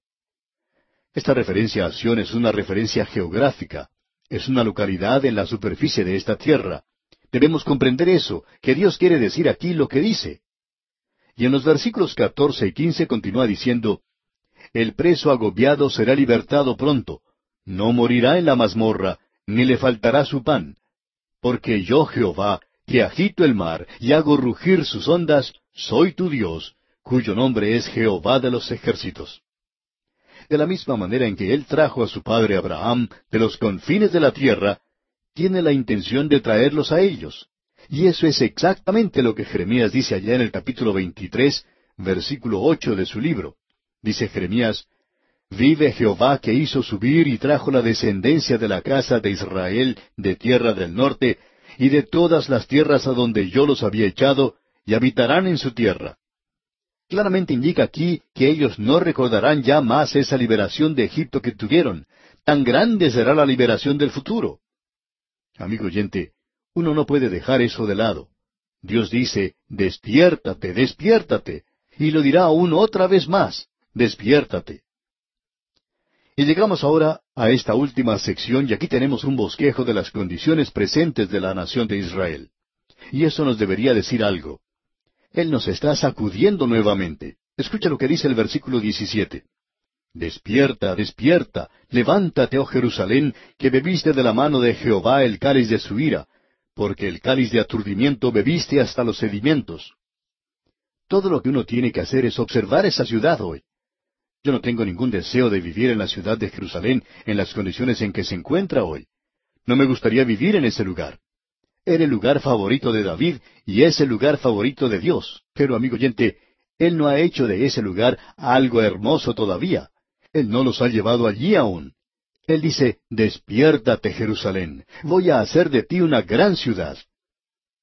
Esta referencia a Sión es una referencia geográfica, es una localidad en la superficie de esta tierra. Debemos comprender eso, que Dios quiere decir aquí lo que dice. Y en los versículos catorce y quince continúa diciendo, El preso agobiado será libertado pronto, no morirá en la mazmorra, ni le faltará su pan. Porque yo, Jehová, que agito el mar y hago rugir sus ondas, soy tu Dios, cuyo nombre es Jehová de los ejércitos de la misma manera en que Él trajo a su padre Abraham de los confines de la tierra, tiene la intención de traerlos a ellos. Y eso es exactamente lo que Jeremías dice allá en el capítulo 23, versículo ocho de su libro. Dice Jeremías, Vive Jehová que hizo subir y trajo la descendencia de la casa de Israel de tierra del norte, y de todas las tierras a donde yo los había echado, y habitarán en su tierra claramente indica aquí que ellos no recordarán ya más esa liberación de Egipto que tuvieron. Tan grande será la liberación del futuro. Amigo oyente, uno no puede dejar eso de lado. Dios dice, despiértate, despiértate. Y lo dirá aún otra vez más, despiértate. Y llegamos ahora a esta última sección y aquí tenemos un bosquejo de las condiciones presentes de la nación de Israel. Y eso nos debería decir algo. Él nos está sacudiendo nuevamente. Escucha lo que dice el versículo 17. Despierta, despierta, levántate, oh Jerusalén, que bebiste de la mano de Jehová el cáliz de su ira, porque el cáliz de aturdimiento bebiste hasta los sedimentos. Todo lo que uno tiene que hacer es observar esa ciudad hoy. Yo no tengo ningún deseo de vivir en la ciudad de Jerusalén en las condiciones en que se encuentra hoy. No me gustaría vivir en ese lugar. Era el lugar favorito de David y es el lugar favorito de Dios. Pero, amigo oyente, Él no ha hecho de ese lugar algo hermoso todavía. Él no los ha llevado allí aún. Él dice, despiértate Jerusalén, voy a hacer de ti una gran ciudad.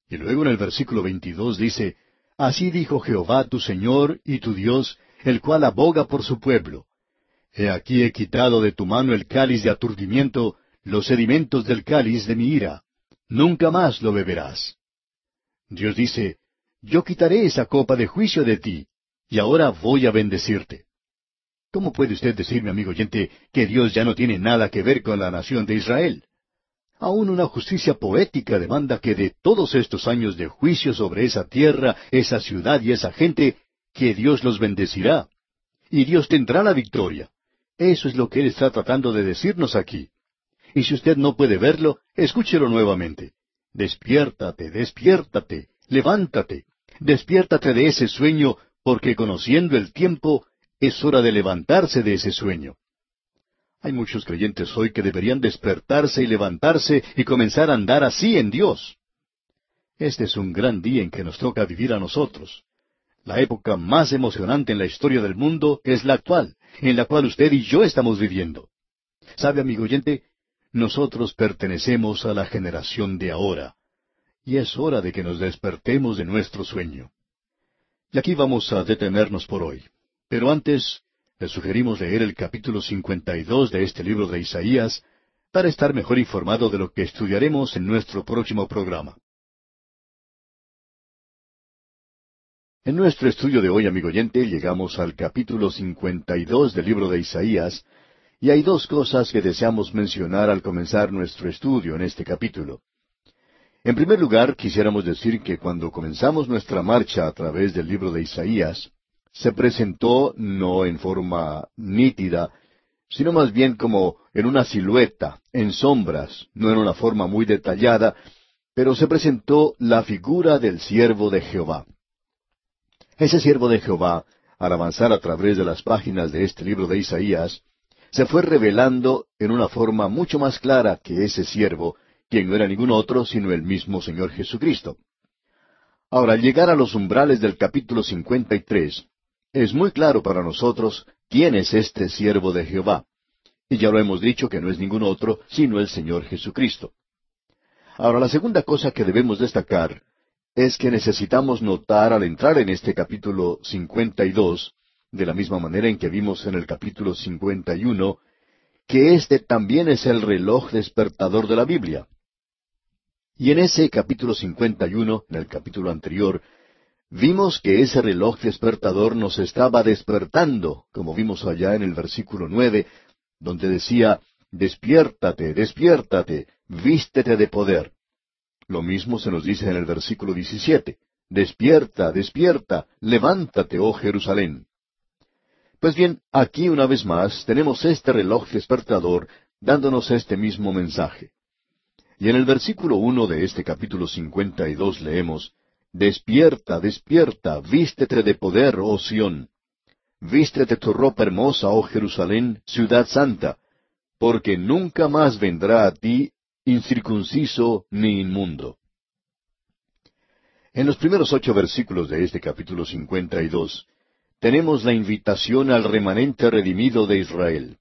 Y luego en el versículo 22 dice, Así dijo Jehová tu Señor y tu Dios, el cual aboga por su pueblo. He aquí he quitado de tu mano el cáliz de aturdimiento, los sedimentos del cáliz de mi ira nunca más lo beberás. Dios dice, yo quitaré esa copa de juicio de ti, y ahora voy a bendecirte. ¿Cómo puede usted decirme, amigo oyente, que Dios ya no tiene nada que ver con la nación de Israel? Aún una justicia poética demanda que de todos estos años de juicio sobre esa tierra, esa ciudad y esa gente, que Dios los bendecirá. Y Dios tendrá la victoria. Eso es lo que Él está tratando de decirnos aquí. Y si usted no puede verlo, escúchelo nuevamente. Despiértate, despiértate, levántate, despiértate de ese sueño, porque conociendo el tiempo, es hora de levantarse de ese sueño. Hay muchos creyentes hoy que deberían despertarse y levantarse y comenzar a andar así en Dios. Este es un gran día en que nos toca vivir a nosotros. La época más emocionante en la historia del mundo es la actual, en la cual usted y yo estamos viviendo. ¿Sabe, amigo oyente? Nosotros pertenecemos a la generación de ahora, y es hora de que nos despertemos de nuestro sueño. Y aquí vamos a detenernos por hoy. Pero antes, le sugerimos leer el capítulo 52 de este libro de Isaías para estar mejor informado de lo que estudiaremos en nuestro próximo programa. En nuestro estudio de hoy, amigo oyente, llegamos al capítulo 52 del libro de Isaías, y hay dos cosas que deseamos mencionar al comenzar nuestro estudio en este capítulo. En primer lugar, quisiéramos decir que cuando comenzamos nuestra marcha a través del libro de Isaías, se presentó no en forma nítida, sino más bien como en una silueta, en sombras, no en una forma muy detallada, pero se presentó la figura del siervo de Jehová. Ese siervo de Jehová, al avanzar a través de las páginas de este libro de Isaías, se fue revelando en una forma mucho más clara que ese siervo, quien no era ningún otro sino el mismo Señor Jesucristo. Ahora, al llegar a los umbrales del capítulo 53, es muy claro para nosotros quién es este siervo de Jehová. Y ya lo hemos dicho que no es ningún otro sino el Señor Jesucristo. Ahora, la segunda cosa que debemos destacar es que necesitamos notar al entrar en este capítulo 52, de la misma manera en que vimos en el capítulo 51, que este también es el reloj despertador de la Biblia. Y en ese capítulo 51, en el capítulo anterior, vimos que ese reloj despertador nos estaba despertando, como vimos allá en el versículo nueve, donde decía, Despiértate, despiértate, vístete de poder. Lo mismo se nos dice en el versículo 17. Despierta, despierta, levántate, oh Jerusalén. Pues bien, aquí una vez más tenemos este reloj despertador dándonos este mismo mensaje. Y en el versículo uno de este capítulo cincuenta y dos leemos, Despierta, despierta, vístete de poder, oh Sión. Vístete tu ropa hermosa, oh Jerusalén, ciudad santa, porque nunca más vendrá a ti incircunciso ni inmundo. En los primeros ocho versículos de este capítulo cincuenta y dos tenemos la invitación al remanente redimido de Israel.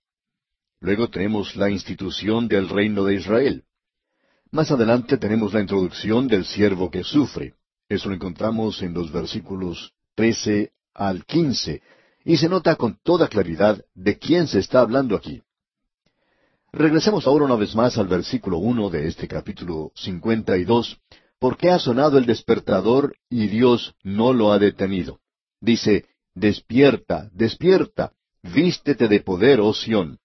Luego tenemos la institución del reino de Israel. Más adelante tenemos la introducción del siervo que sufre. Eso lo encontramos en los versículos trece al quince, y se nota con toda claridad de quién se está hablando aquí. Regresemos ahora una vez más al versículo uno de este capítulo cincuenta y dos, porque ha sonado el despertador y Dios no lo ha detenido. Dice, Despierta, despierta, vístete de poder, oh Sión.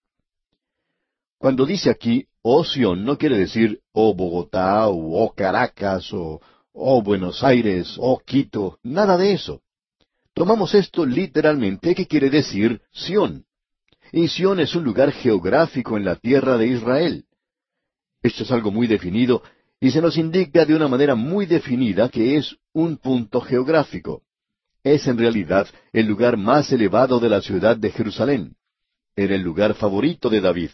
Cuando dice aquí, oh Sión, no quiere decir, oh Bogotá, o oh Caracas, o oh Buenos Aires, oh Quito, nada de eso. Tomamos esto literalmente, que quiere decir Sión. Y Sión es un lugar geográfico en la tierra de Israel. Esto es algo muy definido y se nos indica de una manera muy definida que es un punto geográfico. Es en realidad el lugar más elevado de la ciudad de Jerusalén. Era el lugar favorito de David.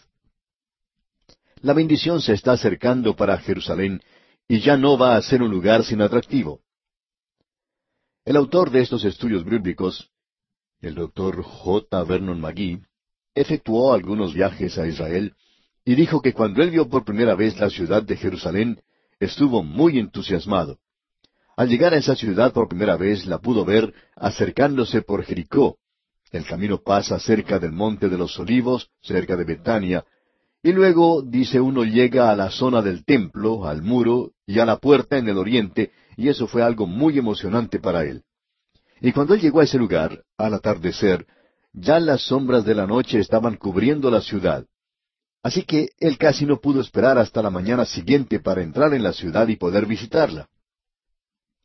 La bendición se está acercando para Jerusalén y ya no va a ser un lugar sin atractivo. El autor de estos estudios bíblicos, el doctor J. Vernon McGee, efectuó algunos viajes a Israel y dijo que cuando él vio por primera vez la ciudad de Jerusalén, estuvo muy entusiasmado. Al llegar a esa ciudad por primera vez la pudo ver acercándose por Jericó. El camino pasa cerca del monte de los olivos, cerca de Betania, y luego, dice uno, llega a la zona del templo, al muro y a la puerta en el oriente, y eso fue algo muy emocionante para él. Y cuando él llegó a ese lugar, al atardecer, ya las sombras de la noche estaban cubriendo la ciudad. Así que él casi no pudo esperar hasta la mañana siguiente para entrar en la ciudad y poder visitarla.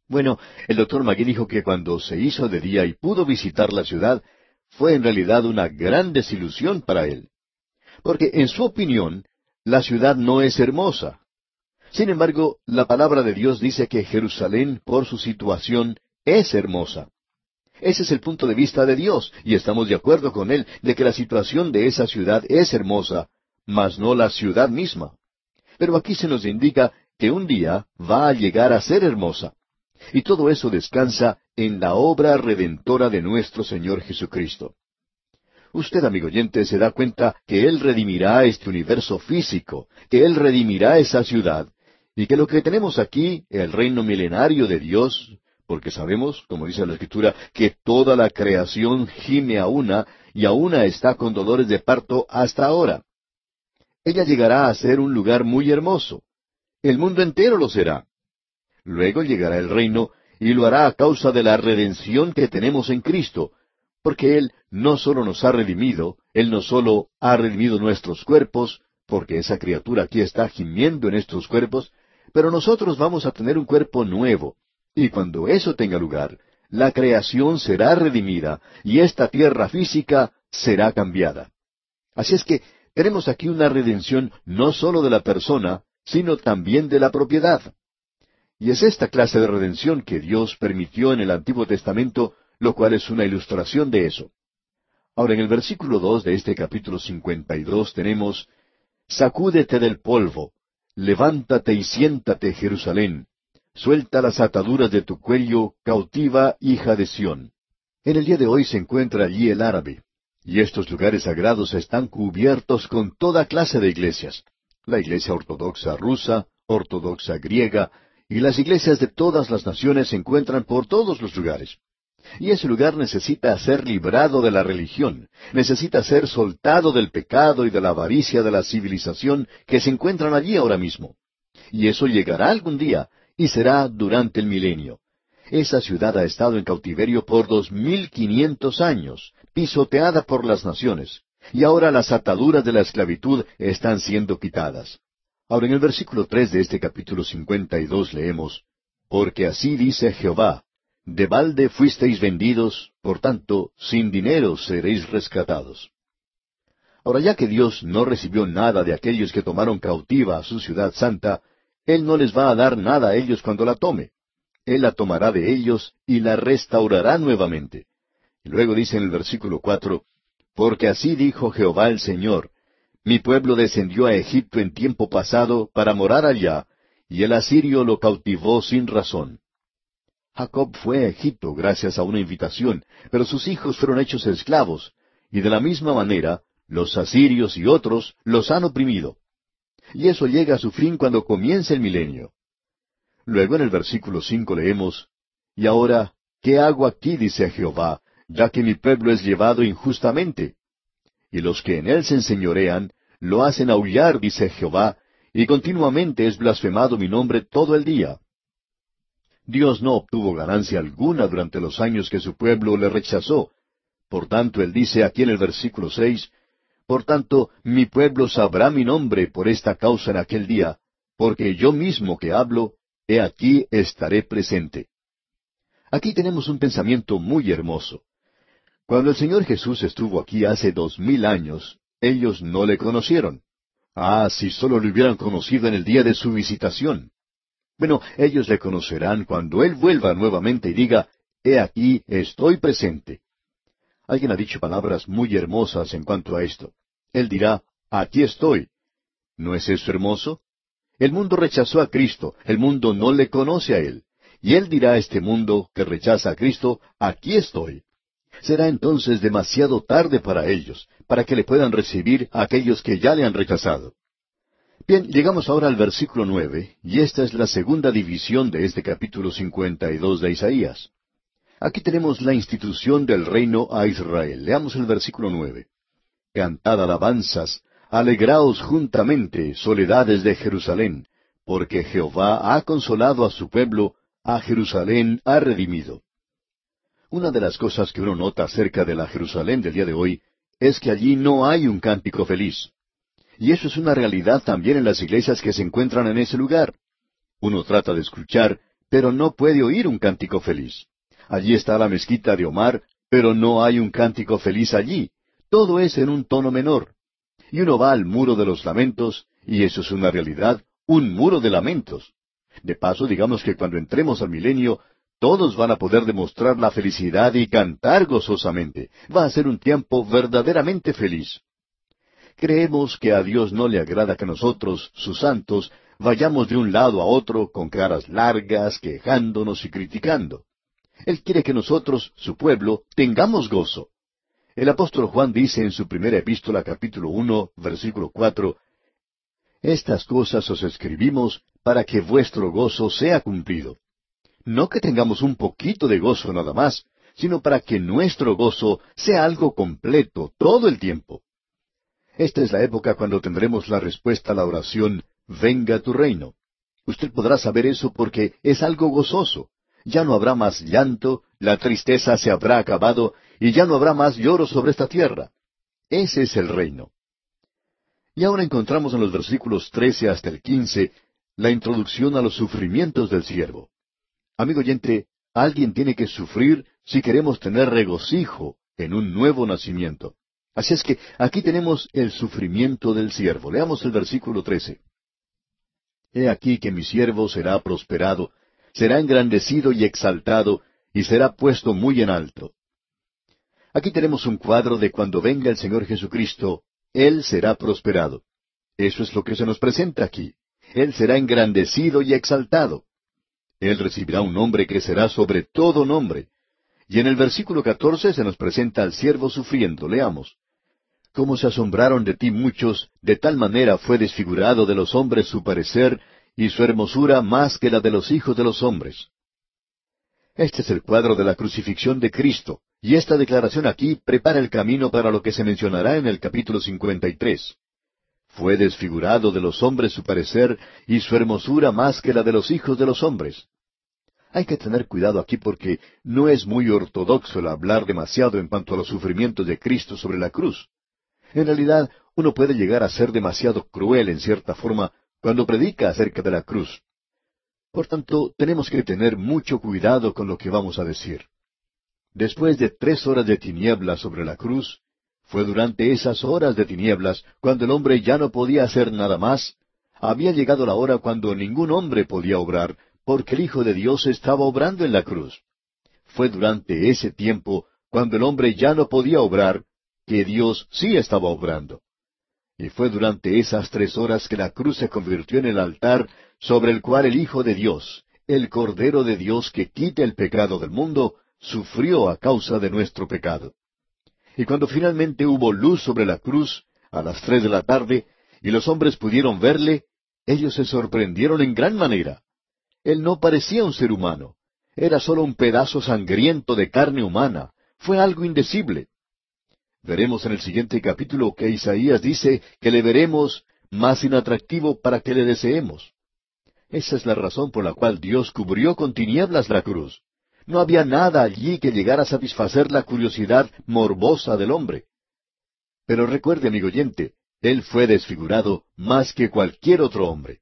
Bueno, el doctor Magui dijo que cuando se hizo de día y pudo visitar la ciudad, fue en realidad una gran desilusión para él. Porque, en su opinión, la ciudad no es hermosa. Sin embargo, la palabra de Dios dice que Jerusalén, por su situación, es hermosa. Ese es el punto de vista de Dios, y estamos de acuerdo con Él de que la situación de esa ciudad es hermosa, mas no la ciudad misma. Pero aquí se nos indica que un día va a llegar a ser hermosa. Y todo eso descansa en la obra redentora de nuestro Señor Jesucristo. Usted, amigo oyente, se da cuenta que Él redimirá este universo físico, que Él redimirá esa ciudad, y que lo que tenemos aquí, el reino milenario de Dios, porque sabemos, como dice la Escritura, que toda la creación gime a una y a una está con dolores de parto hasta ahora. Ella llegará a ser un lugar muy hermoso. El mundo entero lo será. Luego llegará el reino y lo hará a causa de la redención que tenemos en Cristo, porque Él no solo nos ha redimido, Él no solo ha redimido nuestros cuerpos, porque esa criatura aquí está gimiendo en estos cuerpos, pero nosotros vamos a tener un cuerpo nuevo, y cuando eso tenga lugar, la creación será redimida y esta tierra física será cambiada. Así es que tenemos aquí una redención no sólo de la persona, sino también de la propiedad. Y es esta clase de redención que Dios permitió en el Antiguo Testamento, lo cual es una ilustración de eso. Ahora, en el versículo dos de este capítulo cincuenta y dos tenemos Sacúdete del polvo, levántate y siéntate, Jerusalén, Suelta las ataduras de tu cuello, cautiva hija de Sión. En el día de hoy se encuentra allí el árabe. Y estos lugares sagrados están cubiertos con toda clase de iglesias. La iglesia ortodoxa rusa, ortodoxa griega, y las iglesias de todas las naciones se encuentran por todos los lugares. Y ese lugar necesita ser librado de la religión, necesita ser soltado del pecado y de la avaricia de la civilización que se encuentran allí ahora mismo. Y eso llegará algún día, y será durante el milenio. Esa ciudad ha estado en cautiverio por dos mil quinientos años, pisoteada por las naciones, y ahora las ataduras de la esclavitud están siendo quitadas. Ahora en el versículo tres de este capítulo cincuenta y dos leemos, Porque así dice Jehová, de balde fuisteis vendidos, por tanto, sin dinero seréis rescatados. Ahora ya que Dios no recibió nada de aquellos que tomaron cautiva a su ciudad santa, Él no les va a dar nada a ellos cuando la tome. Él la tomará de ellos y la restaurará nuevamente. Y luego dice en el versículo cuatro, Porque así dijo Jehová el Señor, Mi pueblo descendió a Egipto en tiempo pasado para morar allá, y el asirio lo cautivó sin razón. Jacob fue a Egipto gracias a una invitación, pero sus hijos fueron hechos esclavos, y de la misma manera los asirios y otros los han oprimido. Y eso llega a su fin cuando comience el milenio. Luego en el versículo cinco leemos, Y ahora, ¿qué hago aquí? dice Jehová, ya que mi pueblo es llevado injustamente. Y los que en él se enseñorean, lo hacen aullar, dice Jehová, y continuamente es blasfemado mi nombre todo el día. Dios no obtuvo ganancia alguna durante los años que su pueblo le rechazó. Por tanto, él dice aquí en el versículo seis, Por tanto, mi pueblo sabrá mi nombre por esta causa en aquel día, porque yo mismo que hablo, he aquí estaré presente. Aquí tenemos un pensamiento muy hermoso. Cuando el Señor Jesús estuvo aquí hace dos mil años, ellos no le conocieron. Ah, si solo le hubieran conocido en el día de su visitación. Bueno, ellos le conocerán cuando Él vuelva nuevamente y diga, He aquí, estoy presente. Alguien ha dicho palabras muy hermosas en cuanto a esto. Él dirá, Aquí estoy. ¿No es eso hermoso? El mundo rechazó a Cristo, el mundo no le conoce a Él. Y Él dirá a este mundo que rechaza a Cristo, Aquí estoy. Será entonces demasiado tarde para ellos, para que le puedan recibir a aquellos que ya le han rechazado. Bien, llegamos ahora al versículo nueve, y esta es la segunda división de este capítulo cincuenta y dos de Isaías. Aquí tenemos la institución del reino a Israel. Leamos el versículo nueve. Cantad alabanzas, alegraos juntamente, soledades de Jerusalén, porque Jehová ha consolado a su pueblo, a Jerusalén ha redimido. Una de las cosas que uno nota acerca de la Jerusalén del día de hoy es que allí no hay un cántico feliz. Y eso es una realidad también en las iglesias que se encuentran en ese lugar. Uno trata de escuchar, pero no puede oír un cántico feliz. Allí está la mezquita de Omar, pero no hay un cántico feliz allí. Todo es en un tono menor. Y uno va al muro de los lamentos, y eso es una realidad, un muro de lamentos. De paso, digamos que cuando entremos al milenio, todos van a poder demostrar la felicidad y cantar gozosamente. Va a ser un tiempo verdaderamente feliz. Creemos que a Dios no le agrada que nosotros, sus santos, vayamos de un lado a otro con caras largas, quejándonos y criticando. Él quiere que nosotros, su pueblo, tengamos gozo. El apóstol Juan dice en su primera epístola capítulo uno, versículo cuatro, Estas cosas os escribimos para que vuestro gozo sea cumplido. No que tengamos un poquito de gozo nada más, sino para que nuestro gozo sea algo completo todo el tiempo. Esta es la época cuando tendremos la respuesta a la oración, venga tu reino. Usted podrá saber eso porque es algo gozoso. Ya no habrá más llanto, la tristeza se habrá acabado y ya no habrá más lloro sobre esta tierra. Ese es el reino. Y ahora encontramos en los versículos trece hasta el quince la introducción a los sufrimientos del siervo. Amigo oyente, alguien tiene que sufrir si queremos tener regocijo en un nuevo nacimiento. Así es que aquí tenemos el sufrimiento del siervo. Leamos el versículo 13. He aquí que mi siervo será prosperado, será engrandecido y exaltado, y será puesto muy en alto. Aquí tenemos un cuadro de cuando venga el Señor Jesucristo, Él será prosperado. Eso es lo que se nos presenta aquí. Él será engrandecido y exaltado. Él recibirá un nombre que será sobre todo nombre. Y en el versículo catorce se nos presenta al siervo sufriendo. Leamos. Cómo se asombraron de ti muchos, de tal manera fue desfigurado de los hombres su parecer, y su hermosura más que la de los hijos de los hombres. Este es el cuadro de la crucifixión de Cristo, y esta declaración aquí prepara el camino para lo que se mencionará en el capítulo 53. Fue desfigurado de los hombres su parecer, y su hermosura más que la de los hijos de los hombres. Hay que tener cuidado aquí porque no es muy ortodoxo el hablar demasiado en cuanto a los sufrimientos de Cristo sobre la cruz. En realidad, uno puede llegar a ser demasiado cruel en cierta forma cuando predica acerca de la cruz. Por tanto, tenemos que tener mucho cuidado con lo que vamos a decir. Después de tres horas de tinieblas sobre la cruz, fue durante esas horas de tinieblas, cuando el hombre ya no podía hacer nada más, había llegado la hora cuando ningún hombre podía obrar, porque el Hijo de Dios estaba obrando en la cruz. Fue durante ese tiempo, cuando el hombre ya no podía obrar, que Dios sí estaba obrando. Y fue durante esas tres horas que la cruz se convirtió en el altar sobre el cual el Hijo de Dios, el Cordero de Dios que quita el pecado del mundo, sufrió a causa de nuestro pecado. Y cuando finalmente hubo luz sobre la cruz, a las tres de la tarde, y los hombres pudieron verle, ellos se sorprendieron en gran manera. Él no parecía un ser humano. Era solo un pedazo sangriento de carne humana. Fue algo indecible. Veremos en el siguiente capítulo que Isaías dice que le veremos más inatractivo para que le deseemos. Esa es la razón por la cual Dios cubrió con tinieblas la cruz. No había nada allí que llegara a satisfacer la curiosidad morbosa del hombre. Pero recuerde, amigo oyente, Él fue desfigurado más que cualquier otro hombre.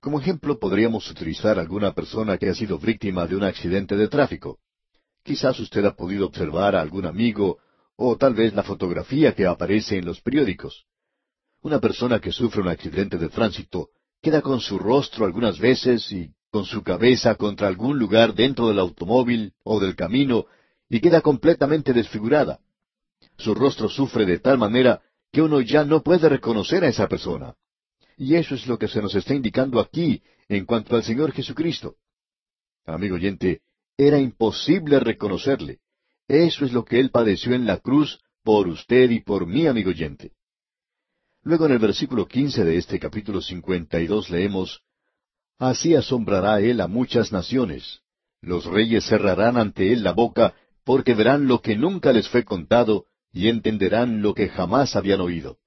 Como ejemplo podríamos utilizar alguna persona que ha sido víctima de un accidente de tráfico. Quizás usted ha podido observar a algún amigo o tal vez la fotografía que aparece en los periódicos. Una persona que sufre un accidente de tránsito queda con su rostro algunas veces y con su cabeza contra algún lugar dentro del automóvil o del camino y queda completamente desfigurada. Su rostro sufre de tal manera que uno ya no puede reconocer a esa persona. Y eso es lo que se nos está indicando aquí en cuanto al Señor Jesucristo. Amigo oyente, era imposible reconocerle. Eso es lo que Él padeció en la cruz por usted y por mí, amigo oyente. Luego en el versículo quince de este capítulo cincuenta y dos leemos Así asombrará Él a muchas naciones. Los reyes cerrarán ante Él la boca, porque verán lo que nunca les fue contado, y entenderán lo que jamás habían oído.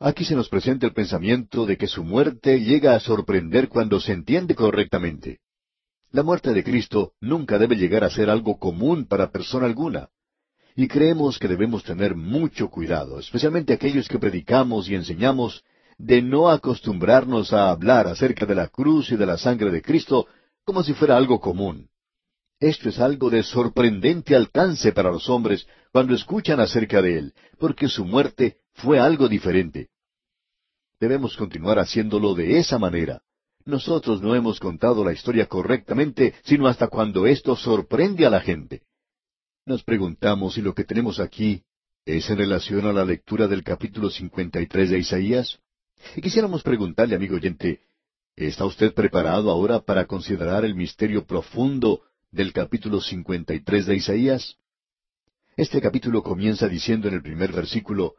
Aquí se nos presenta el pensamiento de que su muerte llega a sorprender cuando se entiende correctamente. La muerte de Cristo nunca debe llegar a ser algo común para persona alguna. Y creemos que debemos tener mucho cuidado, especialmente aquellos que predicamos y enseñamos, de no acostumbrarnos a hablar acerca de la cruz y de la sangre de Cristo como si fuera algo común. Esto es algo de sorprendente alcance para los hombres cuando escuchan acerca de Él, porque su muerte fue algo diferente. Debemos continuar haciéndolo de esa manera. Nosotros no hemos contado la historia correctamente, sino hasta cuando esto sorprende a la gente. Nos preguntamos si lo que tenemos aquí es en relación a la lectura del capítulo 53 de Isaías. Y quisiéramos preguntarle, amigo oyente, ¿está usted preparado ahora para considerar el misterio profundo del capítulo 53 de Isaías? Este capítulo comienza diciendo en el primer versículo,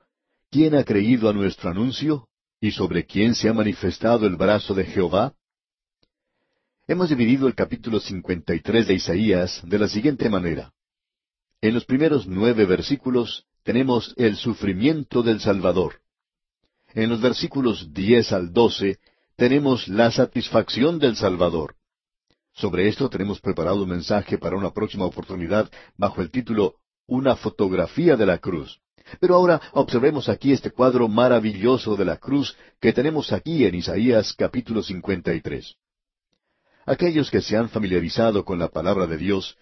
¿quién ha creído a nuestro anuncio? ¿Y sobre quién se ha manifestado el brazo de Jehová? Hemos dividido el capítulo 53 de Isaías de la siguiente manera. En los primeros nueve versículos tenemos el sufrimiento del Salvador. En los versículos diez al doce tenemos la satisfacción del Salvador. Sobre esto tenemos preparado un mensaje para una próxima oportunidad bajo el título Una fotografía de la cruz. Pero ahora observemos aquí este cuadro maravilloso de la cruz que tenemos aquí en Isaías capítulo 53. Aquellos que se han familiarizado con la palabra de Dios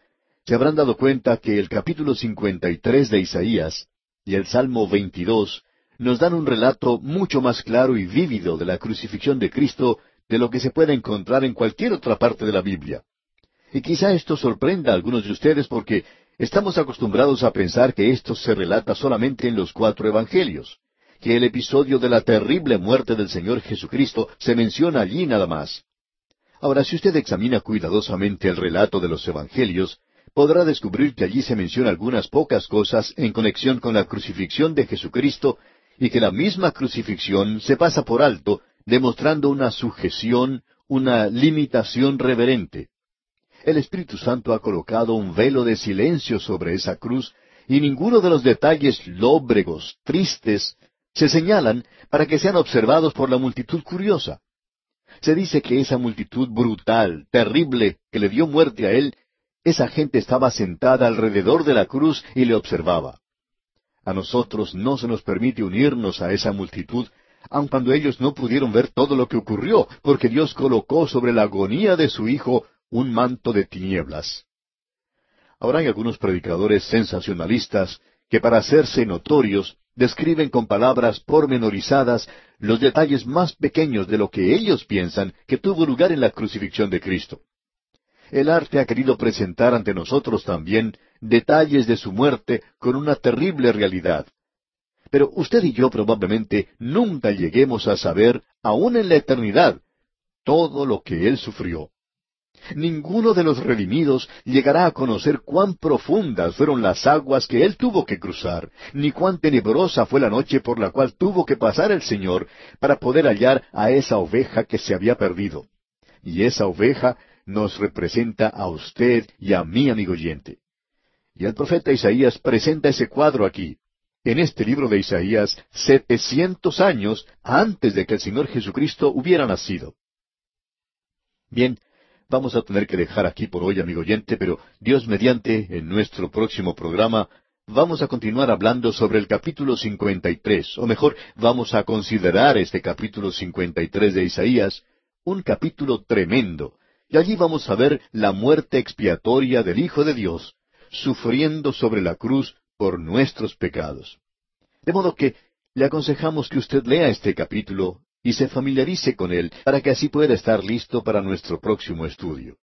se habrán dado cuenta que el capítulo 53 de Isaías y el Salmo 22 nos dan un relato mucho más claro y vívido de la crucifixión de Cristo de lo que se puede encontrar en cualquier otra parte de la Biblia. Y quizá esto sorprenda a algunos de ustedes porque Estamos acostumbrados a pensar que esto se relata solamente en los cuatro evangelios, que el episodio de la terrible muerte del Señor Jesucristo se menciona allí nada más. Ahora, si usted examina cuidadosamente el relato de los evangelios, podrá descubrir que allí se menciona algunas pocas cosas en conexión con la crucifixión de Jesucristo y que la misma crucifixión se pasa por alto, demostrando una sujeción, una limitación reverente. El Espíritu Santo ha colocado un velo de silencio sobre esa cruz y ninguno de los detalles lóbregos, tristes, se señalan para que sean observados por la multitud curiosa. Se dice que esa multitud brutal, terrible, que le dio muerte a él, esa gente estaba sentada alrededor de la cruz y le observaba. A nosotros no se nos permite unirnos a esa multitud, aun cuando ellos no pudieron ver todo lo que ocurrió, porque Dios colocó sobre la agonía de su Hijo un manto de tinieblas. Ahora hay algunos predicadores sensacionalistas que para hacerse notorios describen con palabras pormenorizadas los detalles más pequeños de lo que ellos piensan que tuvo lugar en la crucifixión de Cristo. El arte ha querido presentar ante nosotros también detalles de su muerte con una terrible realidad. Pero usted y yo probablemente nunca lleguemos a saber, aun en la eternidad, todo lo que Él sufrió. Ninguno de los redimidos llegará a conocer cuán profundas fueron las aguas que él tuvo que cruzar, ni cuán tenebrosa fue la noche por la cual tuvo que pasar el Señor para poder hallar a esa oveja que se había perdido. Y esa oveja nos representa a usted y a mí, amigo oyente. Y el profeta Isaías presenta ese cuadro aquí, en este libro de Isaías, setecientos años antes de que el Señor Jesucristo hubiera nacido. Bien, vamos a tener que dejar aquí por hoy, amigo oyente, pero Dios mediante, en nuestro próximo programa, vamos a continuar hablando sobre el capítulo 53, o mejor, vamos a considerar este capítulo 53 de Isaías, un capítulo tremendo, y allí vamos a ver la muerte expiatoria del Hijo de Dios, sufriendo sobre la cruz por nuestros pecados. De modo que le aconsejamos que usted lea este capítulo y se familiarice con él para que así pueda estar listo para nuestro próximo estudio.